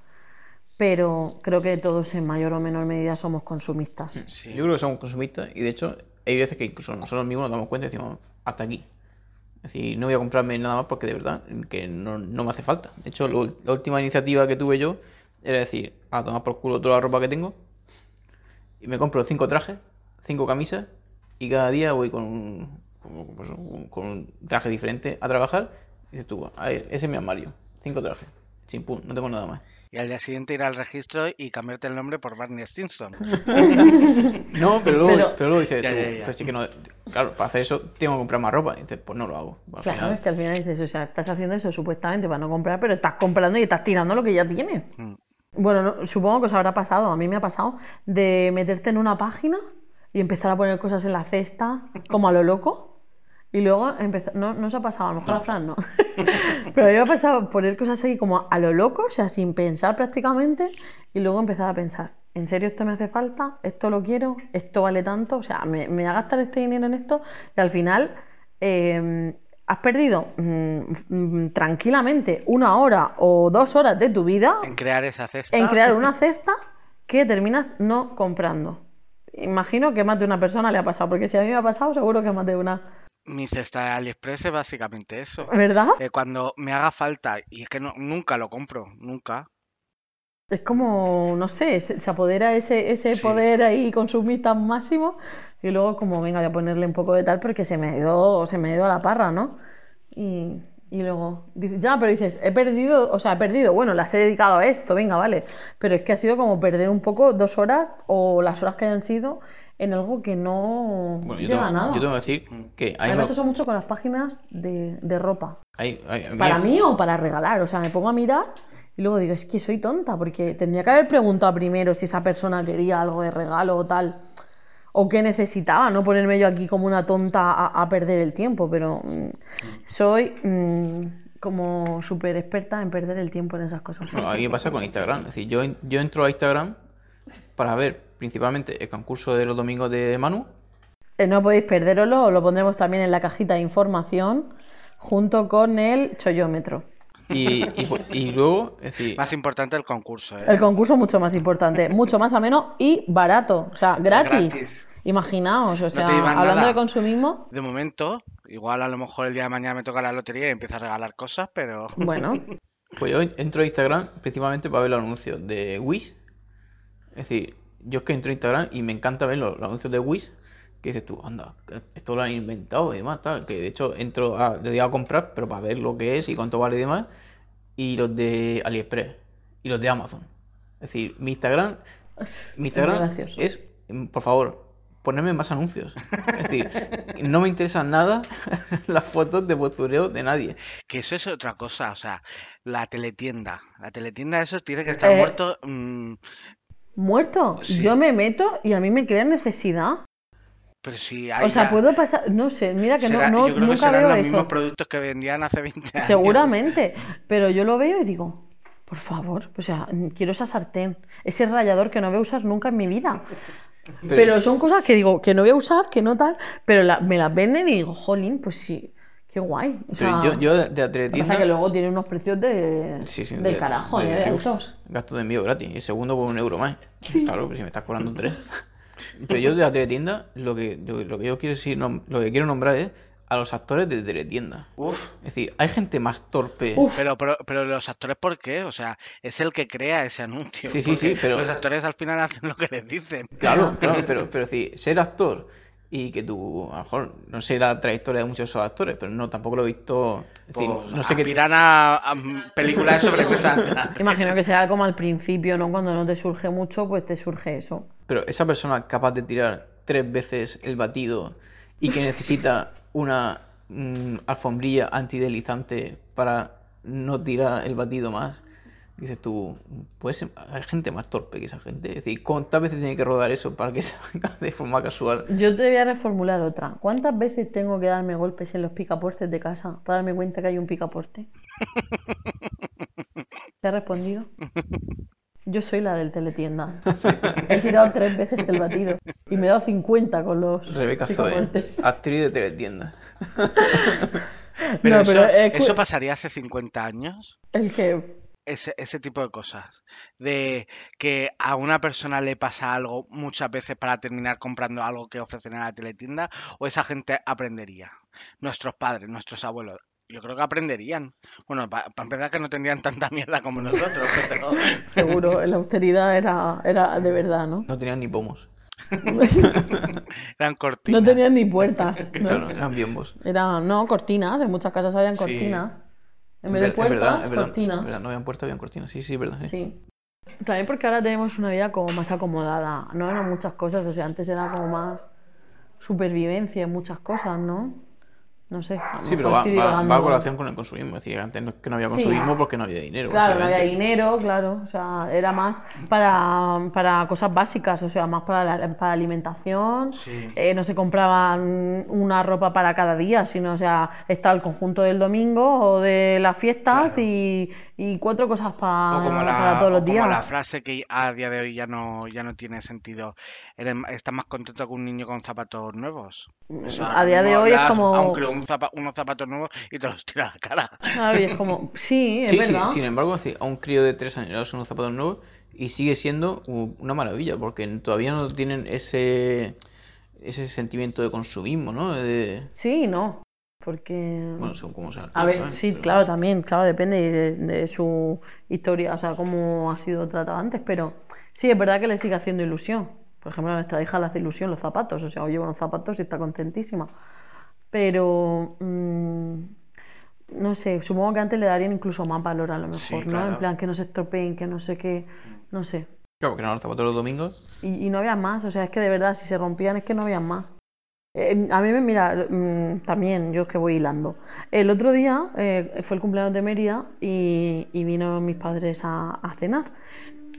[SPEAKER 1] Pero creo que todos en mayor o menor medida somos consumistas.
[SPEAKER 3] Sí.
[SPEAKER 4] Yo creo que somos consumistas y de hecho hay veces que incluso nosotros mismos nos damos cuenta y decimos, hasta aquí. Es decir, no voy a comprarme nada más porque de verdad que no, no me hace falta. De hecho, lo- la última iniciativa que tuve yo era decir, a tomar por culo toda la ropa que tengo y me compro cinco trajes, cinco camisas y cada día voy con un, con, pues, un- con un traje diferente a trabajar. Y dices tú, "A ver, ese es mi armario, cinco trajes, chimpún, no tengo nada más.
[SPEAKER 3] Y al día siguiente ir al registro y cambiarte el nombre por Barney Stinson.
[SPEAKER 4] No, pero luego,
[SPEAKER 1] Pero-
[SPEAKER 4] pero luego dices
[SPEAKER 3] Ya,
[SPEAKER 4] tú,
[SPEAKER 3] ya, ya.
[SPEAKER 4] "Pero sí que no, claro, para hacer eso tengo que comprar más ropa. Y dices, pues no lo hago. Al
[SPEAKER 1] Claro,
[SPEAKER 4] final,
[SPEAKER 1] es que al final dices, o sea, estás haciendo eso supuestamente para no comprar, pero estás comprando y estás tirando lo que ya tienes.
[SPEAKER 3] Mm.
[SPEAKER 1] Bueno, no- supongo que os habrá pasado, a mí me ha pasado, de meterte en una página y empezar a poner cosas en la cesta, como a lo loco. Y luego empezar, no, no os ha pasado, a lo mejor a Fran no. Pero me ha pasado poner cosas ahí como a lo loco, o sea, sin pensar prácticamente, y luego empezar a pensar, ¿en serio esto me hace falta? ¿Esto lo quiero? ¿Esto vale tanto? O sea, ¿me, me voy a gastar este dinero en esto? Y al final eh, has perdido mm, mm, tranquilamente una hora o dos horas de tu vida
[SPEAKER 3] En crear esa cesta.
[SPEAKER 1] en crear una cesta que terminas no comprando. Imagino que más de una persona le ha pasado, porque si a mí me ha pasado, seguro que más de una.
[SPEAKER 3] Mi cesta de AliExpress es básicamente eso.
[SPEAKER 1] ¿Verdad?
[SPEAKER 3] Eh, cuando me haga falta, y es que no, nunca lo compro, nunca.
[SPEAKER 1] Es como, no sé, se, se apodera ese, ese
[SPEAKER 3] Sí.
[SPEAKER 1] poder ahí consumista máximo y luego como, venga, voy a ponerle un poco de tal porque se me ha ido, se me ha ido a la parra, ¿no? Y, y luego dices, ya, pero dices, he perdido, o sea, he perdido, bueno, las he dedicado a esto, venga, vale, pero es que ha sido como perder un poco dos horas o las horas que hayan sido en algo que no
[SPEAKER 4] bueno, yo tengo,
[SPEAKER 1] a nada.
[SPEAKER 4] yo tengo que decir que
[SPEAKER 1] A
[SPEAKER 4] hay,
[SPEAKER 1] mí me pasa mucho con las páginas de, de ropa.
[SPEAKER 4] hay- hay- a mí-
[SPEAKER 1] Para mí o para regalar. O sea, me pongo a mirar y luego digo, es que soy tonta, porque tendría que haber preguntado primero si esa persona quería algo de regalo o tal. O qué necesitaba, no ponerme yo aquí como una tonta a, a perder el tiempo, pero mm, soy mm, como súper experta en perder el tiempo en esas cosas.
[SPEAKER 4] Bueno, a mí me pasa con Instagram. Es decir, yo, yo entro a Instagram para ver principalmente el concurso de los domingos de Manu.
[SPEAKER 1] Eh, no podéis perderoslo, os lo pondremos también en la cajita de información junto con el chollómetro.
[SPEAKER 4] Y, y, y luego, es decir,
[SPEAKER 3] Más importante el concurso, ¿eh?
[SPEAKER 1] El concurso mucho más importante, mucho más ameno y barato, o sea, gratis.
[SPEAKER 3] Gratis.
[SPEAKER 1] Imaginaos, o sea, hablando
[SPEAKER 3] nada.
[SPEAKER 1] de consumismo,
[SPEAKER 3] De momento, igual a lo mejor el día de mañana me toca la lotería y empiezo a regalar cosas, pero
[SPEAKER 1] bueno,
[SPEAKER 4] pues yo entro a Instagram principalmente para ver los anuncios de Wish. Es decir, yo es que entro a Instagram y me encanta ver los, los anuncios de Wish. Que dices tú, anda, esto lo han inventado y demás, tal. Que de hecho entro a, le doy a comprar, pero para ver lo que es y cuánto vale y demás. Y los de AliExpress y los de Amazon. Es decir, mi Instagram
[SPEAKER 1] es
[SPEAKER 4] Mi Instagram es, por favor, ponerme más anuncios. Es decir, no me interesan nada las fotos de postureo de nadie.
[SPEAKER 3] que eso es otra cosa, o sea, la teletienda. La teletienda, eso tiene que estar
[SPEAKER 1] Eh,
[SPEAKER 3] muerto. mm,
[SPEAKER 1] Muerto,
[SPEAKER 3] Sí.
[SPEAKER 1] yo me meto y a mí me crea necesidad.
[SPEAKER 3] Pero si hay
[SPEAKER 1] O sea, puedo pasar, no sé, mira que no-
[SPEAKER 3] será-
[SPEAKER 1] no,
[SPEAKER 3] yo creo que
[SPEAKER 1] nunca
[SPEAKER 3] serán
[SPEAKER 1] veo
[SPEAKER 3] los
[SPEAKER 1] eso.
[SPEAKER 3] mismos productos que vendían hace 20 años.
[SPEAKER 1] Seguramente, pero yo lo veo y digo, por favor, o sea, quiero esa sartén, ese rallador que no voy a usar nunca en mi vida. Pero, son cosas que digo, que no voy a usar, que no tal, pero la- me las venden y digo, jolín, pues sí, qué guay. O
[SPEAKER 4] Pero
[SPEAKER 1] sea,
[SPEAKER 4] yo, yo de, de
[SPEAKER 1] que
[SPEAKER 4] teletienda-
[SPEAKER 1] pasa que luego tienen unos precios de,
[SPEAKER 4] Sí, sí,
[SPEAKER 1] del
[SPEAKER 4] de-
[SPEAKER 1] carajo,
[SPEAKER 4] de
[SPEAKER 1] ¿eh? De altos.
[SPEAKER 4] Gasto de envío gratis. Y el segundo por un euro más. Claro, pero si me estás cobrando tres. Pero yo de la teletienda, lo que, yo- lo que yo quiero decir, lo que quiero nombrar es a los actores de teletienda.
[SPEAKER 3] Uf.
[SPEAKER 4] Es decir, hay gente más torpe.
[SPEAKER 1] Uf.
[SPEAKER 3] Pero, pero, pero los actores, ¿por qué? O sea, es el que crea ese anuncio.
[SPEAKER 4] Sí, sí, sí, pero-
[SPEAKER 3] Los actores al final hacen lo que les dicen.
[SPEAKER 4] Claro, claro, pero, pero es decir, ser actor y que tú, a lo mejor, no sé la trayectoria de muchos de esos actores, pero no, tampoco lo he visto. Es decir,
[SPEAKER 3] Pues,
[SPEAKER 4] no sé qué.
[SPEAKER 3] aspiran a, a películas sobre alta.
[SPEAKER 1] Imagino que será como al principio, ¿no? Cuando no te surge mucho, pues te surge eso.
[SPEAKER 4] Pero esa persona capaz de tirar tres veces el batido y que necesita una mm, alfombrilla antideslizante para no tirar el batido más, dices tú, pues hay gente más torpe que esa gente. Es decir, ¿cuántas veces tiene que rodar eso para que se haga de forma casual?
[SPEAKER 1] Yo te voy a reformular otra. ¿Cuántas veces tengo que darme golpes en los picaportes de casa para darme cuenta que hay un picaporte? ¿Te he respondido? Yo soy la del teletienda. He tirado tres veces el batido y me he dado 50 con los
[SPEAKER 4] Rebeca Zoe, actriz de teletienda.
[SPEAKER 3] Pero,
[SPEAKER 1] No,
[SPEAKER 3] eso,
[SPEAKER 1] es
[SPEAKER 3] ¿eso pasaría hace 50 años.
[SPEAKER 1] El que
[SPEAKER 3] Ese, ese tipo de cosas. De que a una persona le pasa algo muchas veces para terminar comprando algo que ofrecen en la teletienda, o esa gente aprendería. Nuestros padres, nuestros abuelos. Yo creo que aprenderían. Bueno, para empezar que no tendrían tanta mierda como nosotros, pero
[SPEAKER 1] seguro la austeridad era, era de verdad, ¿no?
[SPEAKER 4] No tenían ni pomos.
[SPEAKER 3] eran cortinas.
[SPEAKER 1] No tenían ni puertas, ¿no?
[SPEAKER 4] Claro, eran biombos.
[SPEAKER 1] Eran, no, cortinas, en muchas casas habían
[SPEAKER 3] Sí.
[SPEAKER 1] En vez de puertas,
[SPEAKER 4] verdad, es verdad,
[SPEAKER 1] cortinas.
[SPEAKER 4] es verdad, no habían puertas, habían cortinas. Sí, sí, verdad. sí.
[SPEAKER 1] Sí. También porque ahora tenemos una vida como más acomodada. No eran muchas cosas, o sea, antes era como más supervivencia en muchas cosas, ¿no? No sé.
[SPEAKER 4] Sí, pero va, va, va a colación con el consumismo. Es decir, antes no, que no había
[SPEAKER 1] Sí.
[SPEAKER 4] consumismo porque no había dinero.
[SPEAKER 1] Claro, no había dinero, claro. O sea, era más para, para cosas básicas, o sea, más para la para alimentación.
[SPEAKER 3] Sí.
[SPEAKER 1] Eh, no se compraban una ropa para cada día, sino, o sea, está el conjunto del domingo o de las fiestas
[SPEAKER 3] Claro.
[SPEAKER 1] y, y cuatro cosas pa-
[SPEAKER 3] O como, la,
[SPEAKER 1] para todos los días.
[SPEAKER 3] como la frase que a día de hoy ya no, ya no tiene sentido. Eres, estás más contento que un niño con zapatos nuevos. O sea,
[SPEAKER 1] A día de hoy es como-
[SPEAKER 3] a un zapa- unos zapatos nuevos y te los tira a la cara.
[SPEAKER 1] Claro, y es como, sí, es
[SPEAKER 4] Sí, sí, sin embargo, a un crío de tres años le das unos zapatos nuevos y sigue siendo una maravilla porque todavía no tienen ese, ese sentimiento de consumismo, ¿no? De,
[SPEAKER 1] Sí, no. Porque.
[SPEAKER 4] bueno, según cómo sea.
[SPEAKER 1] A ver,
[SPEAKER 4] ¿sabes?
[SPEAKER 1] sí,
[SPEAKER 4] Pero-
[SPEAKER 1] claro, también, claro, depende de, de su historia, o sea, cómo ha sido tratado antes, pero sí, es verdad que le sigue haciendo ilusión. Por ejemplo, a nuestra hija le hace ilusión los zapatos, o sea, hoy lleva unos zapatos y está contentísima. Pero, mm, no sé, supongo que antes le darían incluso más valor a lo mejor,
[SPEAKER 3] Sí,
[SPEAKER 1] ¿no?
[SPEAKER 3] claro.
[SPEAKER 1] En plan, que no se estropeen, que no sé qué, no sé.
[SPEAKER 4] Claro, que eran los zapatos los domingos.
[SPEAKER 1] Y, y no había más, o sea, es que de verdad, si se rompían es que no había más. Eh, a mí me mira, mm, también, yo es que voy hilando. El otro día eh, fue el cumpleaños de Mérida y, y vino mis padres a, a cenar.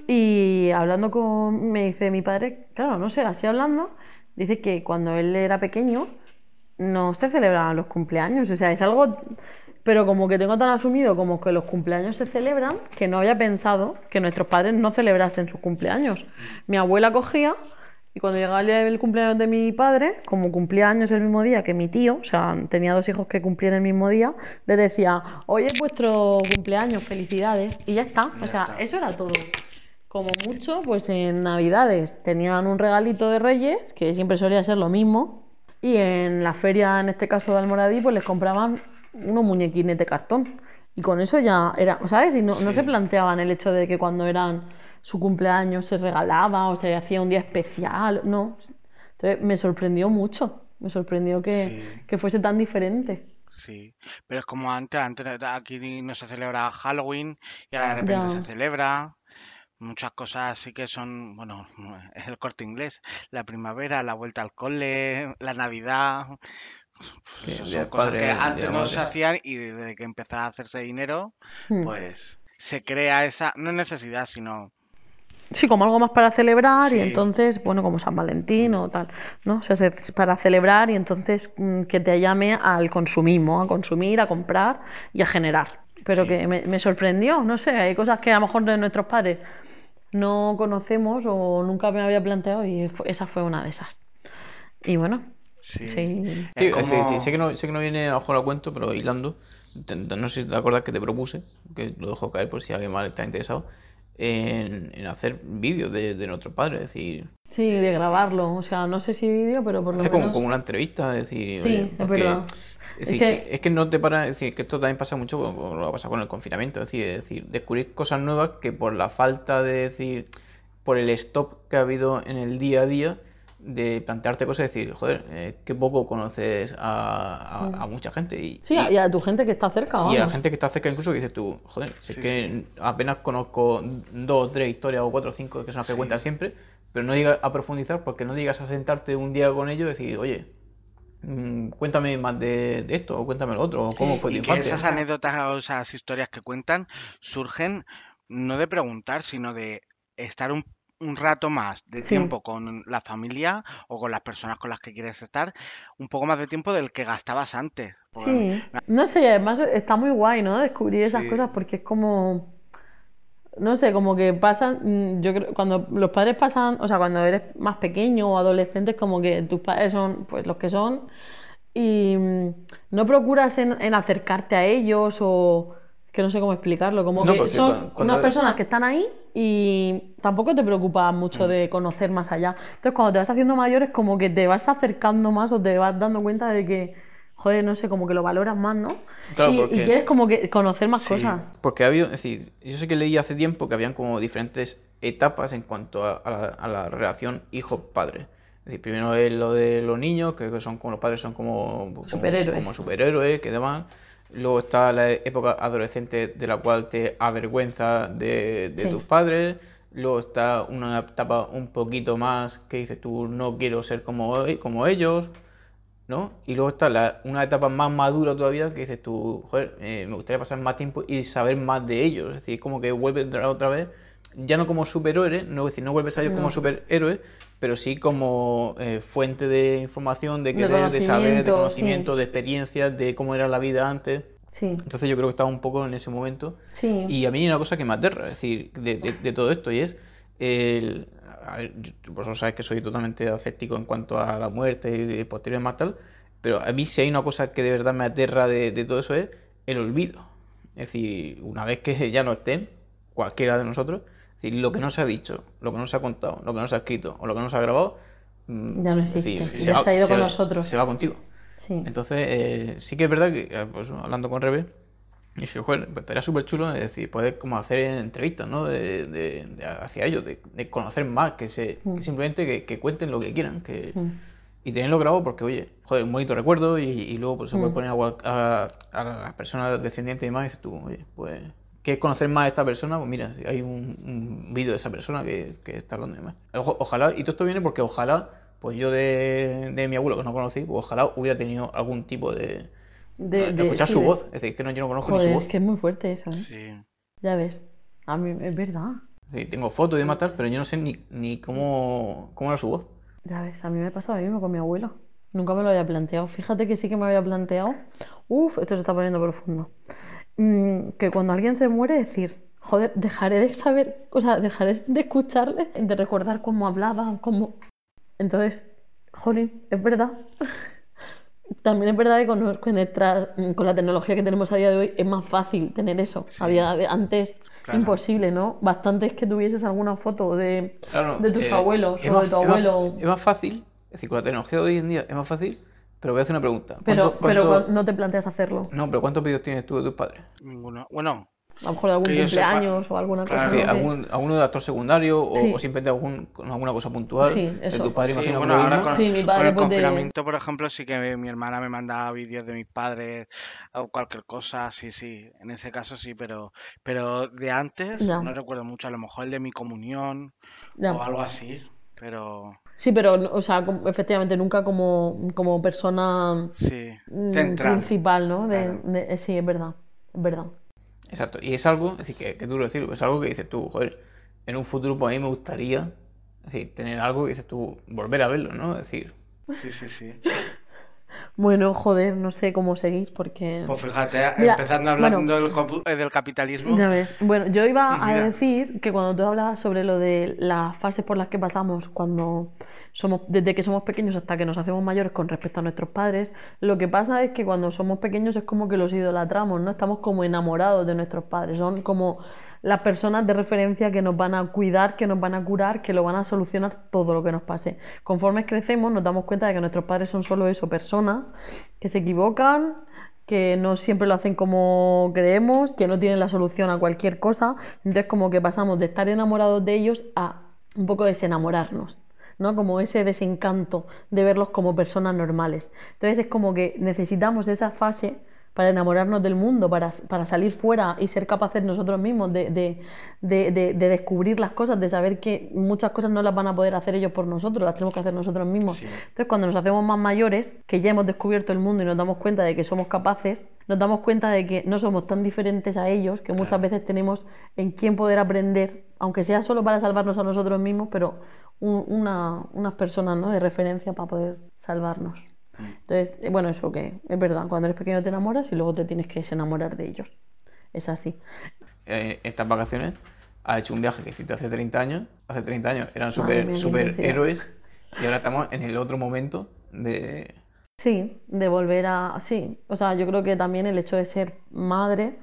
[SPEAKER 1] Y hablando con, me dice mi padre, claro, no sé, así hablando, dice que cuando él era pequeño no se celebraban los cumpleaños, o sea, es algo, pero como que tengo tan asumido como que los cumpleaños se celebran, que no había pensado que nuestros padres no celebrasen sus cumpleaños. Mi abuela cogía y cuando llegaba el cumpleaños de mi padre, como cumplía años el mismo día que mi tío, o sea, tenía dos hijos que cumplían el mismo día, le decía, hoy es vuestro cumpleaños, felicidades, y ya está, o sea,
[SPEAKER 3] está.
[SPEAKER 1] eso era todo. Como mucho, pues en Navidades tenían un regalito de Reyes, que siempre solía ser lo mismo, y en la feria, en este caso de Almoradí, pues les compraban unos muñequines de cartón. Y con eso ya era, ¿sabes? Y no, no se planteaban el hecho de que cuando eran su cumpleaños se regalaba o se hacía un día especial, no. Entonces me sorprendió mucho, me sorprendió que,
[SPEAKER 3] Sí.
[SPEAKER 1] que fuese tan diferente.
[SPEAKER 3] Sí, pero es como antes, antes aquí no se celebra Halloween y ahora de repente
[SPEAKER 1] Ya.
[SPEAKER 3] se celebra. Muchas cosas así que son, bueno, es el corte inglés. La primavera, la vuelta al cole, la Navidad.
[SPEAKER 4] El
[SPEAKER 3] son cosas
[SPEAKER 4] padre,
[SPEAKER 3] que antes no se hacían y desde que empezó a hacerse dinero,
[SPEAKER 1] Hmm.
[SPEAKER 3] pues se crea esa, no necesidad, sino
[SPEAKER 1] Sí, como algo más para celebrar y
[SPEAKER 3] Sí.
[SPEAKER 1] entonces, bueno, como San Valentín o tal, ¿no? O sea, se- es para celebrar y entonces mm, que te llame al consumismo, a consumir, a comprar y a generar. Pero
[SPEAKER 3] Sí.
[SPEAKER 1] que me, me sorprendió, no sé, hay cosas que a lo mejor de nuestros padres no conocemos o nunca me había planteado y esa fue una de esas. Y bueno,
[SPEAKER 3] sí.
[SPEAKER 1] sí.
[SPEAKER 4] Sí, sí,
[SPEAKER 3] como-
[SPEAKER 4] sí, sé, que no, sé que no viene a lo mejor a cuento, pero hilando, no sé si te acuerdas que te propuse, que lo dejo caer por si alguien más está interesado, en, en hacer vídeos de, de nuestros padres, es decir,
[SPEAKER 1] Sí, de grabarlo, o sea, no sé si vídeo, pero por lo
[SPEAKER 4] hacer como,
[SPEAKER 1] menos...
[SPEAKER 4] como una entrevista, es decir,
[SPEAKER 1] Sí,
[SPEAKER 4] oye,
[SPEAKER 1] es verdad.
[SPEAKER 4] Es decir,
[SPEAKER 1] que-
[SPEAKER 4] que... es que no te para, es decir, que esto también pasa mucho lo que pasa con el confinamiento, es decir, es decir, descubrir cosas nuevas que por la falta de decir, por el stop que ha habido en el día a día, de plantearte cosas y decir, joder, eh, qué poco conoces a, a- a mucha gente. Y,
[SPEAKER 1] Sí,
[SPEAKER 4] y-
[SPEAKER 1] y a tu gente que está cerca,
[SPEAKER 4] y a la
[SPEAKER 1] vamos.
[SPEAKER 4] gente que está cerca incluso que dices tú, joder, si es que apenas conozco dos, tres historias o cuatro o cinco que son las que cuentas siempre, pero no llegas a profundizar porque no llegas a sentarte un día con ellos y decir, oye, mm, cuéntame más de, de esto o cuéntame lo otro, o cómo fue tu
[SPEAKER 3] Y que
[SPEAKER 4] infancia.
[SPEAKER 3] esas anécdotas o esas historias que cuentan surgen no de preguntar, sino de estar un, un rato más de
[SPEAKER 1] Sí.
[SPEAKER 3] tiempo con la familia o con las personas con las que quieres estar, un poco más de tiempo del que gastabas antes.
[SPEAKER 1] Sí, no sé, además está muy guay, ¿no? Descubrir esas
[SPEAKER 3] Sí.
[SPEAKER 1] cosas porque es como, no sé, como que pasan, mm, yo creo, cuando los padres pasan, o sea, cuando eres más pequeño o adolescente, es como que tus padres son, pues, los que son y mm, no procuras en, en acercarte a ellos o, que no sé cómo explicarlo, como
[SPEAKER 4] No,
[SPEAKER 1] que son
[SPEAKER 4] cuando- cuando
[SPEAKER 1] unas
[SPEAKER 4] eres-
[SPEAKER 1] personas que están ahí y tampoco te preocupa mucho de conocer más allá. Entonces, cuando te vas haciendo mayor es como que te vas acercando más o te vas dando cuenta de que, joder, no sé, como que lo valoras más, ¿no?
[SPEAKER 4] Claro,
[SPEAKER 1] y, quieres como que conocer más
[SPEAKER 3] Sí.
[SPEAKER 1] cosas.
[SPEAKER 4] Porque ha habido, es decir, yo sé que leí hace tiempo que habían como diferentes etapas en cuanto a, a la, a la relación hijo-padre. Es decir, primero es lo de los niños, que son como los padres son como, como-
[SPEAKER 1] Superhéroes.
[SPEAKER 4] como superhéroes, que demás. Luego está la época adolescente de la cual te avergüenza de, de
[SPEAKER 1] Sí.
[SPEAKER 4] tus padres. Luego está una etapa un poquito más que dices tú, no quiero ser como, e- como ellos. ¿no? Y luego está la- una etapa más madura todavía que dices tú, joder, eh, me gustaría pasar más tiempo y saber más de ellos. Es decir, como que vuelves otra- otra vez, ya no como superhéroe, no, es decir, no vuelves a ellos como superhéroe, pero sí como eh, fuente de información, de
[SPEAKER 1] De
[SPEAKER 4] querer, de, saber, de
[SPEAKER 1] conocimiento, sí.
[SPEAKER 4] de experiencias, de cómo era la vida antes.
[SPEAKER 1] Sí,
[SPEAKER 4] Entonces yo creo que estaba un poco en ese momento.
[SPEAKER 1] sí.
[SPEAKER 4] Y a mí hay una cosa que me aterra, es decir, de, de- de todo esto, y es el... A ver, vosotros sabéis que soy totalmente escéptico en cuanto a la muerte y, y posterior más tal, pero a mí si hay una cosa que de verdad me aterra de, de todo eso es el olvido. Es decir, una vez que ya no estén, cualquiera de nosotros, decir, lo que no se ha dicho, lo que no se ha contado, lo que no se ha escrito o lo que no se ha grabado, mm,
[SPEAKER 1] Ya no
[SPEAKER 4] es decir,
[SPEAKER 1] existe, ya se ha ido con nosotros.
[SPEAKER 4] Se va contigo.
[SPEAKER 1] Sí.
[SPEAKER 4] Entonces, eh, sí que es verdad que, eh, pues, hablando con Rebe, dije, joder, pues estaría súper chulo, es decir, poder como hacer entrevistas, ¿no? De, de- de- hacia ellos, de, de conocer más, que, se, que simplemente que, que cuenten lo que quieran, que,
[SPEAKER 1] Mm.
[SPEAKER 4] y tenerlo grabado porque, oye, joder, un bonito recuerdo y, y luego pues, se puede
[SPEAKER 1] Mm.
[SPEAKER 4] poner a, a- a las personas descendientes y demás y dices tú, oye, pues, ¿quieres conocer más a esta persona? Pues mira, hay un, un vídeo de esa persona que, que está hablando y demás. Ojo- ojalá, y todo esto viene porque ojalá, pues yo de, de mi abuelo que no conocí, pues ojalá hubiera tenido algún tipo de...
[SPEAKER 1] De- de-
[SPEAKER 4] escuchar
[SPEAKER 1] sí,
[SPEAKER 4] su
[SPEAKER 1] de-
[SPEAKER 4] voz, es decir, que no, yo no conozco ni su voz.
[SPEAKER 1] es que es muy fuerte eso, ¿eh?
[SPEAKER 3] Sí.
[SPEAKER 1] Ya ves. A mí es verdad.
[SPEAKER 4] Es decir, tengo fotos y demás tal, pero yo no sé ni, ni cómo, cómo era su voz.
[SPEAKER 1] Ya ves, a mí me pasa lo mismo con mi abuelo. Nunca me lo había planteado. Fíjate que sí que me había planteado. Uf, esto se está poniendo profundo. Mm, que cuando alguien se muere, decir, joder, dejaré de saber, o sea, dejaré de escucharle, de recordar cómo hablaba, cómo. Entonces, jolín, es verdad. También es verdad que con, nos- con nuestra- con la tecnología que tenemos a día de hoy es más fácil tener eso. A día de antes,
[SPEAKER 3] Claro.
[SPEAKER 1] imposible, ¿no? Bastante es que tuvieses alguna foto de,
[SPEAKER 4] Claro,
[SPEAKER 1] de tus
[SPEAKER 4] eh,
[SPEAKER 1] abuelos o
[SPEAKER 4] más-
[SPEAKER 1] de tu
[SPEAKER 4] es más-
[SPEAKER 1] abuelo.
[SPEAKER 4] Es más, fácil, es decir, con la tecnología de hoy en día es más fácil, pero voy a hacer una pregunta.
[SPEAKER 1] Pero,
[SPEAKER 4] ¿Cuánto-
[SPEAKER 1] pero no te planteas hacerlo.
[SPEAKER 4] No, pero ¿cuántos vídeos tienes tú de tus padres?
[SPEAKER 3] Ninguno. Bueno,
[SPEAKER 1] A lo mejor de algún
[SPEAKER 3] Que
[SPEAKER 1] cumpleaños o alguna cosa.
[SPEAKER 3] Claro.
[SPEAKER 4] Sí,
[SPEAKER 1] ¿no? Que-
[SPEAKER 4] algún, alguno de actor secundario o,
[SPEAKER 1] Sí.
[SPEAKER 4] o simplemente algún, con alguna cosa puntual
[SPEAKER 1] Sí,
[SPEAKER 4] de
[SPEAKER 1] eso.
[SPEAKER 4] tu padre,
[SPEAKER 3] sí,
[SPEAKER 4] imagino
[SPEAKER 3] bueno, ahora con,
[SPEAKER 1] Sí, mi
[SPEAKER 3] con
[SPEAKER 1] padre,
[SPEAKER 3] el
[SPEAKER 1] pues, de-
[SPEAKER 3] confinamiento, por ejemplo, sí que mi hermana me mandaba vídeos de mis padres o cualquier cosa, sí, sí, en ese caso sí, pero, pero de antes
[SPEAKER 1] Ya.
[SPEAKER 3] no recuerdo mucho, a lo mejor el de mi comunión
[SPEAKER 1] Ya.
[SPEAKER 3] o algo así, pero
[SPEAKER 1] Sí, pero, o sea, como- efectivamente, nunca como, como persona
[SPEAKER 3] sí,
[SPEAKER 1] mm,
[SPEAKER 3] central.
[SPEAKER 1] principal, ¿no? De,
[SPEAKER 3] Claro.
[SPEAKER 1] de- eh, sí, es verdad. Es verdad.
[SPEAKER 4] Exacto, y es algo, es decir, que, que duro decirlo, es algo que dices tú, joder, en un futuro pues a mí me gustaría, es decir, tener algo que dices tú, volver a verlo, ¿no? Es decir,
[SPEAKER 3] Sí, sí, sí.
[SPEAKER 1] Bueno, joder, no sé cómo seguís porque...
[SPEAKER 3] Pues fíjate,
[SPEAKER 1] Mira,
[SPEAKER 3] empezando hablando
[SPEAKER 1] bueno.
[SPEAKER 3] del, copu- eh, del capitalismo,
[SPEAKER 1] Ya ves. Bueno, yo iba a decir que cuando tú hablabas sobre lo de las fases por las que pasamos cuando somos, desde que somos pequeños hasta que nos hacemos mayores con respecto a nuestros padres, lo que pasa es que cuando somos pequeños es como que los idolatramos, ¿no? Estamos como enamorados de nuestros padres, son como las personas de referencia que nos van a cuidar, que nos van a curar, que lo van a solucionar todo lo que nos pase. Conforme crecemos nos damos cuenta de que nuestros padres son solo eso, personas que se equivocan, que no siempre lo hacen como creemos, que no tienen la solución a cualquier cosa. Entonces como que pasamos de estar enamorados de ellos a un poco desenamorarnos. ¿no? Como ese desencanto de verlos como personas normales. Entonces es como que necesitamos esa fase para enamorarnos del mundo, para, para salir fuera y ser capaces nosotros mismos de, de, de, de, descubrir las cosas, de saber que muchas cosas no las van a poder hacer ellos por nosotros, las tenemos que hacer nosotros mismos. Entonces, cuando nos hacemos más mayores, que ya hemos descubierto el mundo y nos damos cuenta de que somos capaces, nos damos cuenta de que no somos tan diferentes a ellos, que muchas veces tenemos en quién poder aprender, aunque sea solo para salvarnos a nosotros mismos, pero una, unas personas ¿no? de referencia para poder salvarnos. Entonces, eh, bueno, eso que es verdad, cuando eres pequeño te enamoras y luego te tienes que enamorar de ellos. Es así.
[SPEAKER 4] Eh, estas vacaciones ha hecho un viaje que hiciste hace 30 años. Hace 30 años eran super, super héroes y ahora estamos en el otro momento de...
[SPEAKER 1] Sí, de volver a... Sí, o sea, yo creo que también el hecho de ser madre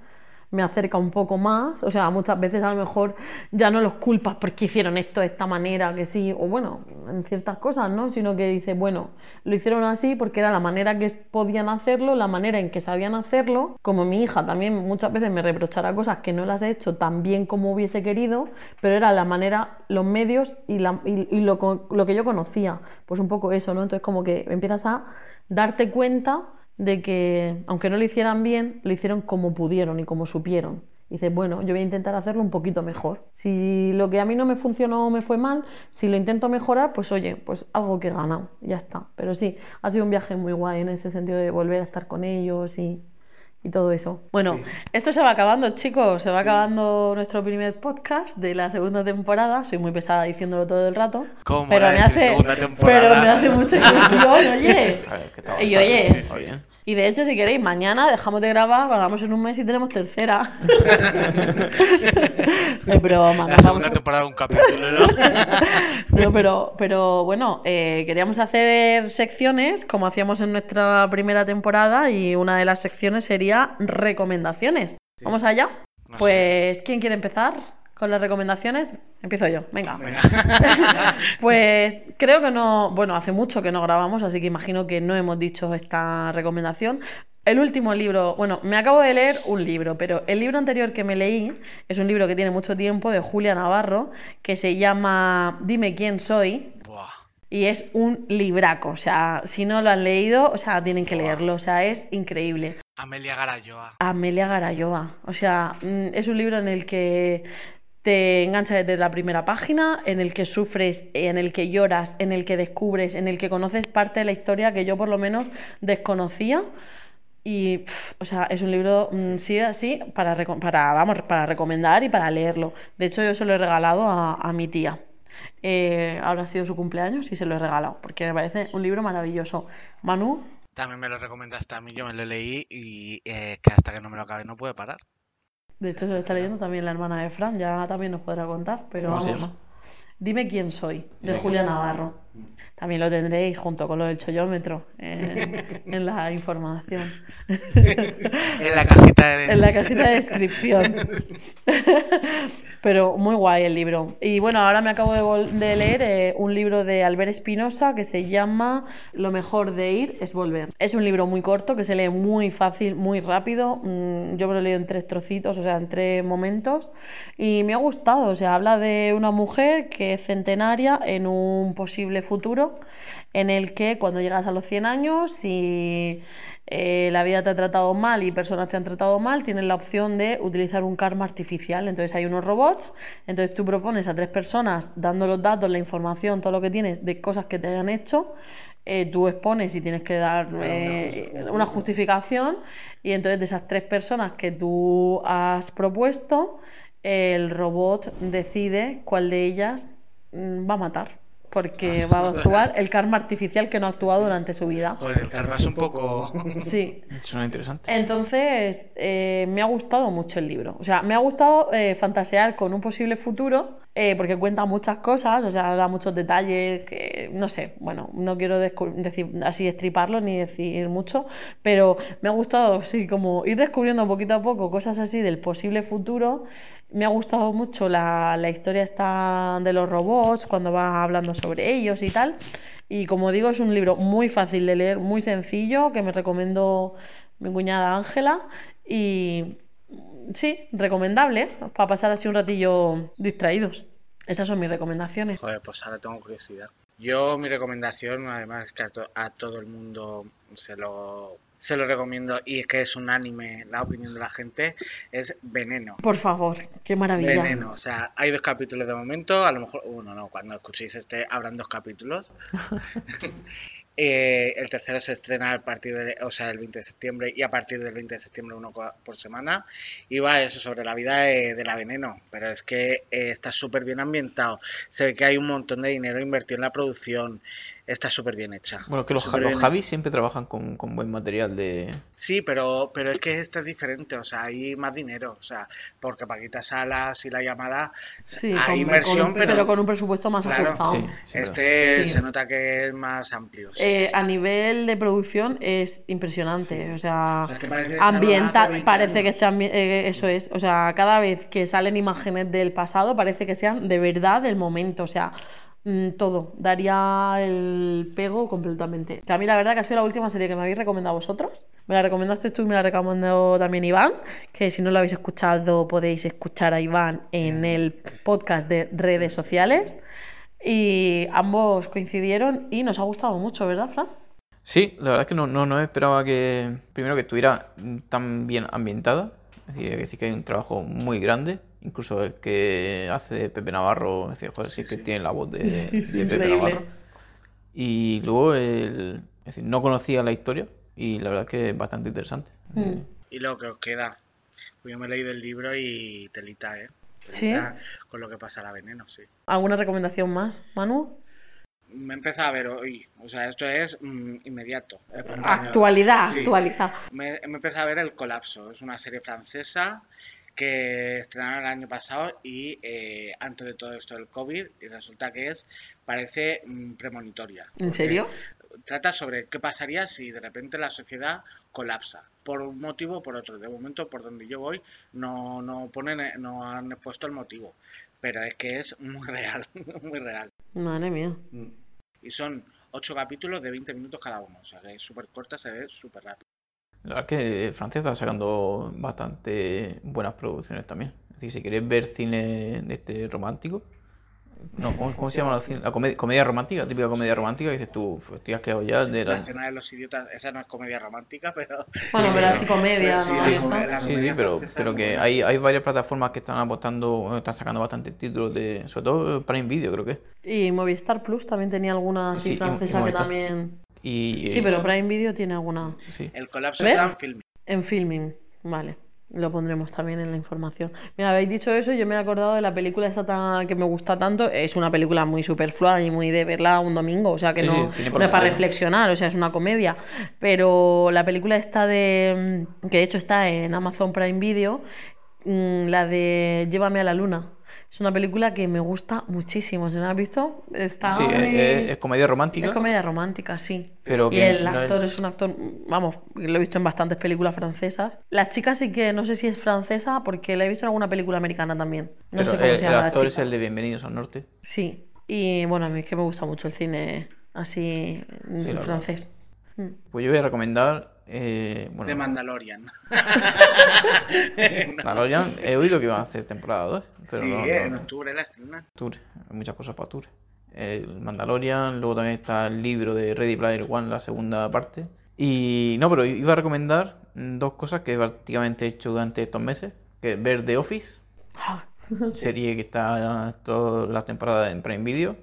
[SPEAKER 1] me acerca un poco más. O sea, muchas veces a lo mejor ya no los culpas porque hicieron esto de esta manera, que sí, o bueno, en ciertas cosas, ¿no? Sino que dice, bueno, lo hicieron así porque era la manera que podían hacerlo, la manera en que sabían hacerlo. Como mi hija también muchas veces me reprochará cosas que no las he hecho tan bien como hubiese querido, pero era la manera, los medios y, la, y, lo, lo que yo conocía. Pues un poco eso, ¿no? Entonces como que empiezas a darte cuenta de que, aunque no lo hicieran bien, lo hicieron como pudieron y como supieron. Y dices, bueno, yo voy a intentar hacerlo un poquito mejor. Si lo que a mí no me funcionó me fue mal, si lo intento mejorar, pues oye, pues algo que he ganado, ya está. Pero sí, ha sido un viaje muy guay en ese sentido de volver a estar con ellos y, y todo eso. Bueno, esto se va acabando, chicos. Se va acabando nuestro primer podcast de la segunda temporada. Soy muy pesada diciéndolo todo el rato.
[SPEAKER 3] ¿Cómo
[SPEAKER 1] pero me hace,
[SPEAKER 3] segunda
[SPEAKER 1] pero me hace mucha ilusión, oye.
[SPEAKER 4] Ver,
[SPEAKER 1] Y oye,
[SPEAKER 4] está bien.
[SPEAKER 1] Y de hecho, si queréis, mañana dejamos de grabar, grabamos en un mes y tenemos tercera. es broma,
[SPEAKER 3] La
[SPEAKER 1] nos vamos
[SPEAKER 3] segunda temporada un capítulo, ¿no?
[SPEAKER 1] No, pero, pero bueno, eh, queríamos hacer secciones como hacíamos en nuestra primera temporada y una de las secciones sería recomendaciones. ¿Vamos allá?
[SPEAKER 3] No
[SPEAKER 1] pues, ¿quién quiere empezar con las recomendaciones? Empiezo yo, venga. Pues creo que no, bueno, hace mucho que no grabamos, así que imagino que no hemos dicho esta recomendación. El último libro, bueno, me acabo de leer un libro, pero el libro anterior que me leí es un libro que tiene mucho tiempo de Julia Navarro, que se llama Dime quién soy.
[SPEAKER 3] Buah.
[SPEAKER 1] Y es un libraco, o sea, si no lo han leído, o sea, tienen que leerlo, o sea, es increíble.
[SPEAKER 3] Amelia Garayoa.
[SPEAKER 1] Amelia Garayoa, o sea, mm, es un libro en el que te engancha desde la primera página, en el que sufres, en el que lloras, en el que descubres, en el que conoces parte de la historia que yo por lo menos desconocía. Y, o sea, es un libro, mm, sí, así, para, para, vamos, para recomendar y para leerlo. De hecho, yo se lo he regalado a, a mi tía. Eh, ahora ha sido su cumpleaños y se lo he regalado, porque me parece un libro maravilloso. Manu,
[SPEAKER 3] También me lo recomendaste a mí, yo me lo leí y eh, que hasta que no me lo acabe no puede parar.
[SPEAKER 1] De hecho, se lo está leyendo también la hermana de Fran, ya también nos podrá contar, pero
[SPEAKER 4] ¿Cómo se
[SPEAKER 1] vamos.
[SPEAKER 4] llama?
[SPEAKER 1] Dime quién soy, de Julia Navarro. También lo tendréis junto con lo del chollómetro en la información.
[SPEAKER 3] En la cajita de...
[SPEAKER 1] en la cajita de descripción. Pero muy guay el libro. Y bueno, ahora me acabo de, de leer eh, un libro de Albert Espinosa que se llama Lo mejor de ir es volver. Es un libro muy corto que se lee muy fácil, muy rápido. Mm, Yo me lo he leído en tres trocitos, o sea, en tres momentos. Y me ha gustado. O sea, habla de una mujer que es centenaria en un posible futuro en el que cuando llegas a los 100 años y eh, la vida te ha tratado mal y personas te han tratado mal, tienes la opción de utilizar un karma artificial. Entonces hay unos robots, entonces tú propones a tres personas dando los datos, la información, todo lo que tienes de cosas que te hayan hecho. eh, tú expones y tienes que dar eh, una justificación y entonces de esas tres personas que tú has propuesto, el robot decide cuál de ellas mm, va a matar porque va a actuar el karma artificial que no ha actuado durante su vida.
[SPEAKER 3] Joder, el karma es un poco...
[SPEAKER 1] Sí.
[SPEAKER 4] Suena interesante.
[SPEAKER 1] Entonces, eh, me ha gustado mucho el libro. O sea, me ha gustado eh, fantasear con un posible futuro eh, porque cuenta muchas cosas, o sea, da muchos detalles que, no sé, bueno, no quiero descu- decir así estriparlo ni decir mucho, pero me ha gustado, sí, como ir descubriendo poquito a poco cosas así del posible futuro. Me ha gustado mucho la, la historia esta de los robots, cuando va hablando sobre ellos y tal. Y como digo, es un libro muy fácil de leer, muy sencillo, que me recomendó mi cuñada Ángela. Y sí, recomendable, para pasar así un ratillo distraídos. Esas son mis recomendaciones.
[SPEAKER 3] Joder, pues ahora tengo curiosidad. Yo mi recomendación, además que a todo el mundo se lo, se lo recomiendo y es que es un anime, la opinión de la gente, es Veneno.
[SPEAKER 1] Por favor, qué maravilla.
[SPEAKER 3] Veneno, o sea, hay dos capítulos de momento, a lo mejor, uno no, cuando escuchéis este habrán dos capítulos. Eh, el tercero se estrena a partir de, o sea, el 20 de septiembre y a partir del 20 de septiembre uno por semana. Y va eso sobre la vida de, de la veneno, pero es que eh, está súper bien ambientado. Se ve que hay un montón de dinero invertido en la producción. Está súper bien hecha.
[SPEAKER 4] Bueno, que los, los Javis siempre trabajan con, con buen material de...
[SPEAKER 3] Sí, pero, pero es que esta es diferente, o sea, hay más dinero, o sea, porque Paquita Salas y la llamada,
[SPEAKER 1] Sí,
[SPEAKER 3] hay
[SPEAKER 1] con,
[SPEAKER 3] inversión,
[SPEAKER 1] con un,
[SPEAKER 3] pero,
[SPEAKER 1] con un presupuesto más
[SPEAKER 3] Claro.
[SPEAKER 1] ajustado.
[SPEAKER 4] Sí, sí,
[SPEAKER 3] este
[SPEAKER 1] Sí.
[SPEAKER 3] se nota que es más amplio. sí,
[SPEAKER 1] Eh,
[SPEAKER 3] sí.
[SPEAKER 1] a nivel de producción es impresionante, o sea,
[SPEAKER 3] O sea, que parece que estaban
[SPEAKER 1] ambienta,
[SPEAKER 3] hace 20
[SPEAKER 1] parece que este ambi- eh, eso es, o sea, cada vez que salen imágenes del pasado parece que sean de verdad del momento, o sea, todo, daría el pego completamente. Que a mí la verdad que ha sido la última serie que me habéis recomendado vosotros. Me la recomendaste tú y me la recomendó también Iván, que si no lo habéis escuchado podéis escuchar a Iván en el podcast de redes sociales. Y ambos coincidieron y nos ha gustado mucho, ¿verdad, Fran?
[SPEAKER 4] Sí, la verdad es que no, no, no esperaba que, primero que estuviera tan bien ambientada, es decir que hay un trabajo muy grande, incluso el que hace Pepe Navarro, es decir, joder, sí, que tiene la voz de,
[SPEAKER 1] Sí,
[SPEAKER 4] Pepe. Navarro. Y luego, el, es decir, no conocía la historia y la verdad es que es bastante interesante.
[SPEAKER 1] Mm.
[SPEAKER 3] Y lo que os queda, pues yo me he leído el libro y telita, ¿eh?
[SPEAKER 1] ¿Sí?
[SPEAKER 3] Con lo que pasa a la veneno, sí.
[SPEAKER 1] ¿Alguna recomendación más, Manu?
[SPEAKER 3] Me he empezado a ver hoy, o sea, esto es mm, inmediato. espontáneo.
[SPEAKER 1] Actualidad,
[SPEAKER 3] Sí.
[SPEAKER 1] actualidad.
[SPEAKER 3] Me, me empecé a ver El Colapso, es una serie francesa que estrenaron el año pasado y eh, antes de todo esto del COVID y resulta que es, parece mm, premonitoria.
[SPEAKER 1] ¿En serio?
[SPEAKER 3] Trata sobre qué pasaría si de repente la sociedad colapsa, por un motivo o por otro. De momento, por donde yo voy, no, no, ponen, no han puesto el motivo, pero es que es muy real, muy real.
[SPEAKER 1] Madre mía.
[SPEAKER 3] Y son ocho capítulos de 20 minutos cada uno, o sea que es súper corta, se ve súper rápido.
[SPEAKER 4] La verdad es que Francia está sacando bastante buenas producciones también. Es decir, si queréis ver cine de este romántico, no, ¿cómo, cómo se llama la, cine? la comedia, comedia romántica? Típica comedia romántica, que dices tú, "Uf, estoy asqueado ya de
[SPEAKER 3] La
[SPEAKER 4] la...
[SPEAKER 3] cena de los idiotas, esa no es comedia romántica, pero...
[SPEAKER 1] Bueno, pero así comedia,
[SPEAKER 3] Sí,
[SPEAKER 1] ¿no?
[SPEAKER 3] sí,
[SPEAKER 4] Sí, pero, pero
[SPEAKER 3] es
[SPEAKER 4] que hay, hay varias plataformas que están apostando, están sacando bastantes títulos de, sobre todo Prime Video creo que. es.
[SPEAKER 1] Y Movistar Plus también tenía alguna así
[SPEAKER 4] Sí, y- y
[SPEAKER 1] francesa que también.
[SPEAKER 4] Y,
[SPEAKER 1] Sí,
[SPEAKER 4] eh,
[SPEAKER 1] pero Prime Video tiene alguna.
[SPEAKER 4] sí.
[SPEAKER 3] El colapso
[SPEAKER 1] ¿Ves?
[SPEAKER 3] está en filming.
[SPEAKER 1] En filming, vale. Lo pondremos también en la información. Mira, habéis dicho eso y yo me he acordado de la película esta tan- que me gusta tanto. Es una película muy superflua y muy de verla un domingo, o sea que
[SPEAKER 4] Sí,
[SPEAKER 1] no, no es para reflexionar, o sea, es una comedia. Pero la película esta de. que de hecho está en Amazon Prime Video, mm, la de Llévame a la luna. Es una película que me gusta muchísimo. ¿Se la has visto? Está
[SPEAKER 4] Sí, es,
[SPEAKER 1] muy-
[SPEAKER 4] es- es comedia romántica.
[SPEAKER 1] es comedia romántica, sí.
[SPEAKER 4] Pero
[SPEAKER 1] y
[SPEAKER 4] que
[SPEAKER 1] el
[SPEAKER 4] no es-
[SPEAKER 1] actor es un actor, vamos, lo he visto en bastantes películas francesas. La chica sí que no sé si es francesa porque la he visto en alguna película americana también. No
[SPEAKER 4] pero
[SPEAKER 1] sé cómo
[SPEAKER 4] el,
[SPEAKER 1] se
[SPEAKER 4] el
[SPEAKER 1] llama la
[SPEAKER 4] actor es el de Bienvenidos al Norte.
[SPEAKER 1] Sí. Y bueno, a mí es que me gusta mucho el cine así
[SPEAKER 4] Sí,
[SPEAKER 1] francés. Mm.
[SPEAKER 4] Pues yo voy a recomendar. Eh,
[SPEAKER 3] De
[SPEAKER 4] bueno,
[SPEAKER 3] Mandalorian.
[SPEAKER 4] Mandalorian, he oído que iban a hacer temporada 2. Pero
[SPEAKER 3] sí,
[SPEAKER 4] no, no-
[SPEAKER 3] en octubre la estrenan.
[SPEAKER 4] Octubre, hay muchas cosas para octubre. El Mandalorian, luego también está el libro de Ready Player One, la segunda parte. Y no, pero iba a recomendar dos cosas que prácticamente he hecho durante estos meses. Que es ver The Office, serie que está todas las temporadas en Prime Video.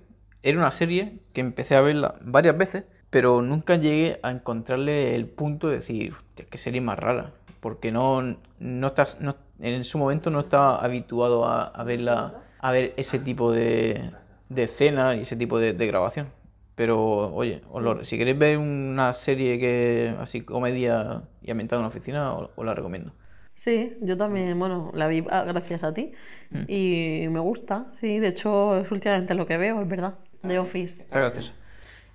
[SPEAKER 4] Era una serie que empecé a verla varias veces, pero nunca llegué a encontrarle el punto de decir, "Hostia, qué serie más rara. Porque no, no estás, no- en su momento no estaba habituado a, a verla, a ver ese tipo de, de escena y ese tipo de, de grabación. Pero, oye, os lo- si queréis ver una serie que así comedia y ambientada en una oficina, os, os la recomiendo.
[SPEAKER 1] Sí, yo también, bueno, la vi ah, gracias a ti
[SPEAKER 4] Mm.
[SPEAKER 1] y me gusta, sí, de hecho es últimamente lo que veo, es verdad, de Office.
[SPEAKER 4] Está gracioso.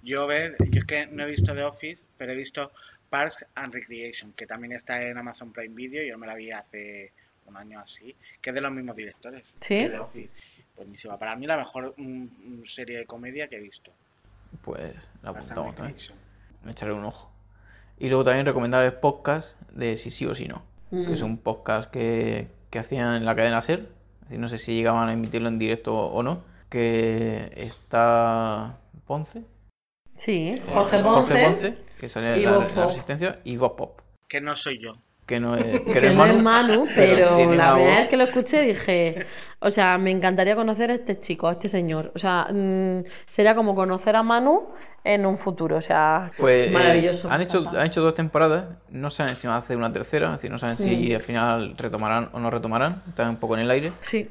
[SPEAKER 3] Yo, ves, yo es que no he visto The Office, pero he visto Parks and Recreation, que también está en Amazon Prime Video, yo me la vi hace un año así, que es de los mismos directores.
[SPEAKER 1] ¿Sí?
[SPEAKER 3] que The Office. Buenísima. Para mí la mejor mm, mm, serie de comedia que he visto.
[SPEAKER 4] Pues la apuntamos también. Me echaré un ojo. Y luego también recomendar el podcast de Si sí o si no. Que es
[SPEAKER 1] Mm.
[SPEAKER 4] un podcast que, que hacían en la cadena SER. Es no sé si llegaban a emitirlo en directo o no. Que está Ponce.
[SPEAKER 1] Sí, Jorge Ponce,
[SPEAKER 4] que sale
[SPEAKER 1] y
[SPEAKER 4] en la, la. Resistencia. Y Bob Pop.
[SPEAKER 3] Que no soy yo.
[SPEAKER 4] Que no es, que
[SPEAKER 1] que
[SPEAKER 4] no es Manu,
[SPEAKER 1] es Manu,
[SPEAKER 4] pero
[SPEAKER 1] la
[SPEAKER 4] una
[SPEAKER 1] primera
[SPEAKER 4] voz.
[SPEAKER 1] vez que lo escuché dije, o sea, me encantaría conocer a este chico, a este señor. O sea, mm, sería como conocer a Manu en un futuro, o sea,
[SPEAKER 4] Pues eh,
[SPEAKER 1] maravilloso.
[SPEAKER 4] han, hecho, han hecho dos temporadas, no saben si van a hacer una tercera, es decir, no saben si al final retomarán o no retomarán, están un poco en el aire.
[SPEAKER 1] Sí,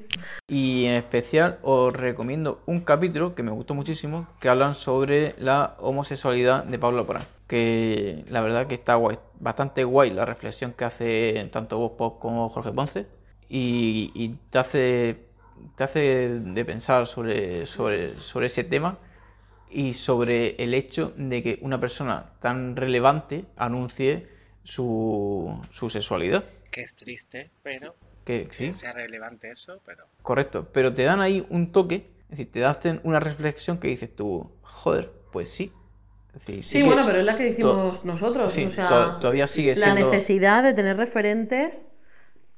[SPEAKER 4] Y en especial os recomiendo un capítulo que me gustó muchísimo, que hablan sobre la homosexualidad de Pablo Porán. Que la verdad que está guay, bastante guay la reflexión que hace tanto vos Pop como Jorge Ponce. Y, y te hace te hace de pensar sobre, sobre, sobre ese tema y sobre el hecho de que una persona tan relevante anuncie su, su sexualidad.
[SPEAKER 3] Que es triste, pero
[SPEAKER 4] Que sí,
[SPEAKER 3] que sea relevante eso, pero...
[SPEAKER 4] Correcto, pero te dan ahí un toque, es decir, te hacen una reflexión que dices tú, joder, pues sí.
[SPEAKER 1] Sí,
[SPEAKER 4] que
[SPEAKER 1] bueno, pero es la que decimos nosotros.
[SPEAKER 4] sí,
[SPEAKER 1] o sea,
[SPEAKER 4] to- todavía sigue
[SPEAKER 1] la
[SPEAKER 4] siendo...
[SPEAKER 1] necesidad de tener referentes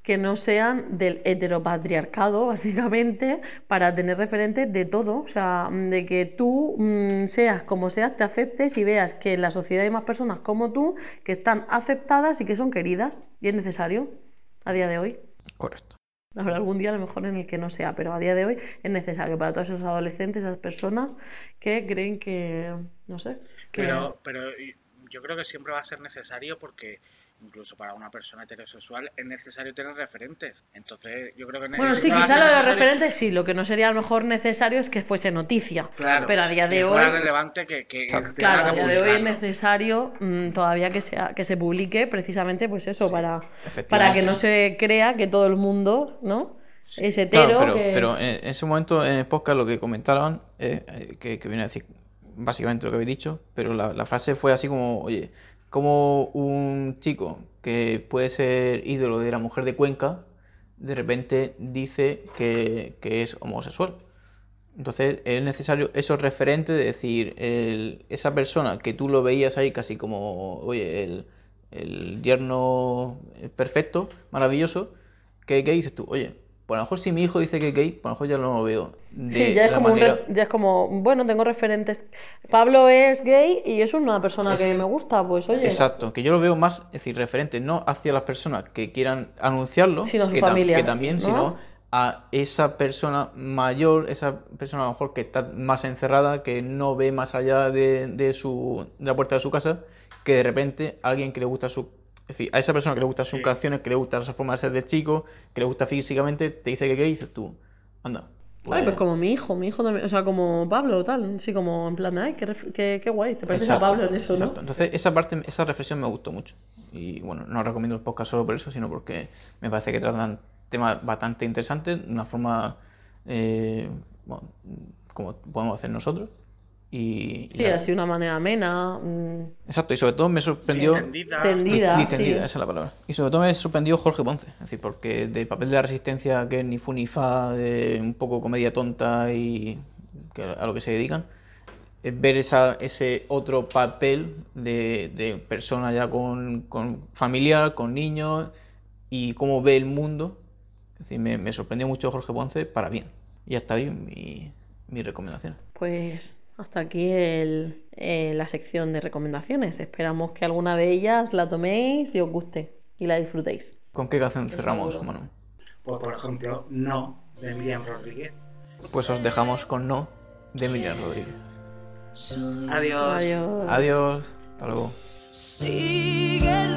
[SPEAKER 1] que no sean del heteropatriarcado, básicamente, para tener referentes de todo. O sea, de que tú mm, seas como seas, te aceptes y veas que en la sociedad hay más personas como tú que están aceptadas y que son queridas. Y es necesario a día de hoy.
[SPEAKER 4] Correcto.
[SPEAKER 1] Habrá algún día a lo mejor en el que no sea, pero a día de hoy es necesario para todos esos adolescentes, esas personas que creen que, no sé.
[SPEAKER 3] Pero, pero yo creo que siempre va a ser necesario porque incluso para una persona heterosexual es necesario tener referentes. Entonces, yo creo que
[SPEAKER 1] Bueno, sí, quizá lo de los referentes sí, lo que no sería a lo mejor necesario es que fuese noticia.
[SPEAKER 3] Claro,
[SPEAKER 1] pero a día de
[SPEAKER 3] que
[SPEAKER 1] hoy,
[SPEAKER 3] fuera relevante que,
[SPEAKER 1] claro, a día de hoy es necesario mm, todavía que sea que se publique precisamente pues eso, para, para que no se crea que todo el mundo, ¿no? Es hetero,
[SPEAKER 4] Claro, pero,
[SPEAKER 1] que-
[SPEAKER 4] pero en ese momento en el podcast lo que comentaban, eh, eh, que, que viene a decir básicamente lo que habéis dicho, pero la, frase fue así como, oye, como un chico que puede ser ídolo de la mujer de Cuenca, de repente dice que, que es homosexual. Entonces es necesario esos referentes de decir, esa persona que tú lo veías ahí casi como, oye, el, el yerno perfecto, maravilloso, es gay, dices tú, oye, a lo mejor si mi hijo dice que es gay, a lo mejor ya no lo veo de
[SPEAKER 1] Sí, ya es,
[SPEAKER 4] la
[SPEAKER 1] como un
[SPEAKER 4] manera...
[SPEAKER 1] ref- ya es como, bueno, tengo referentes. Pablo es gay y es una persona que me gusta, pues oye.
[SPEAKER 4] Exacto, que yo lo veo más, es decir, referente no hacia las personas que quieran anunciarlo,
[SPEAKER 1] Sino
[SPEAKER 4] que, tam- que también,
[SPEAKER 1] ¿no?
[SPEAKER 4] sino a esa persona mayor, esa persona a lo mejor que está más encerrada, que no ve más allá de, de su, de la puerta de su casa, que de repente alguien que le gusta su... Es decir, a esa persona que le gustan sus canciones, que le gusta esa forma de ser de chico, que le gusta físicamente, te dice que y dices tú, anda.
[SPEAKER 1] Ay, pues como mi hijo, mi hijo también, o sea, como Pablo tal, sí, como en plan, de, ay, qué, qué, qué guay, te pareces a Pablo en eso,
[SPEAKER 4] exacto.
[SPEAKER 1] ¿no?
[SPEAKER 4] Entonces, esa parte, esa reflexión me gustó mucho. Y bueno, no recomiendo el podcast solo por eso, sino porque me parece que tratan temas bastante interesantes de una forma eh, bueno, como podemos hacer nosotros. Y,
[SPEAKER 1] Sí,
[SPEAKER 4] la-
[SPEAKER 1] así de una manera amena, mm,
[SPEAKER 4] Exacto, y sobre todo me sorprendió.
[SPEAKER 3] Distendida.
[SPEAKER 1] tendida,
[SPEAKER 4] Distendida,
[SPEAKER 1] sí.
[SPEAKER 4] esa es la palabra. Y sobre todo me sorprendió Jorge Ponce, es decir, porque del papel de la resistencia, que es ni fu ni fa, de un poco comedia tonta y que a lo que se dedican, es ver esa, ese otro papel de, de persona ya con, con familiar, con niños y cómo ve el mundo. Es decir, me, me sorprendió mucho Jorge Ponce para bien. Y ya está ahí mi, mi recomendación.
[SPEAKER 1] Pues hasta aquí el- eh, la sección de recomendaciones. Esperamos que alguna de ellas la toméis y os guste y la disfrutéis.
[SPEAKER 4] ¿Con qué canción cerramos. Manu?
[SPEAKER 3] Pues, por ejemplo, No, de Miriam Rodríguez.
[SPEAKER 4] Pues os dejamos con No de Miriam Rodríguez.
[SPEAKER 3] Adiós.
[SPEAKER 1] Adiós.
[SPEAKER 4] Adiós. Hasta luego.
[SPEAKER 5] Sigue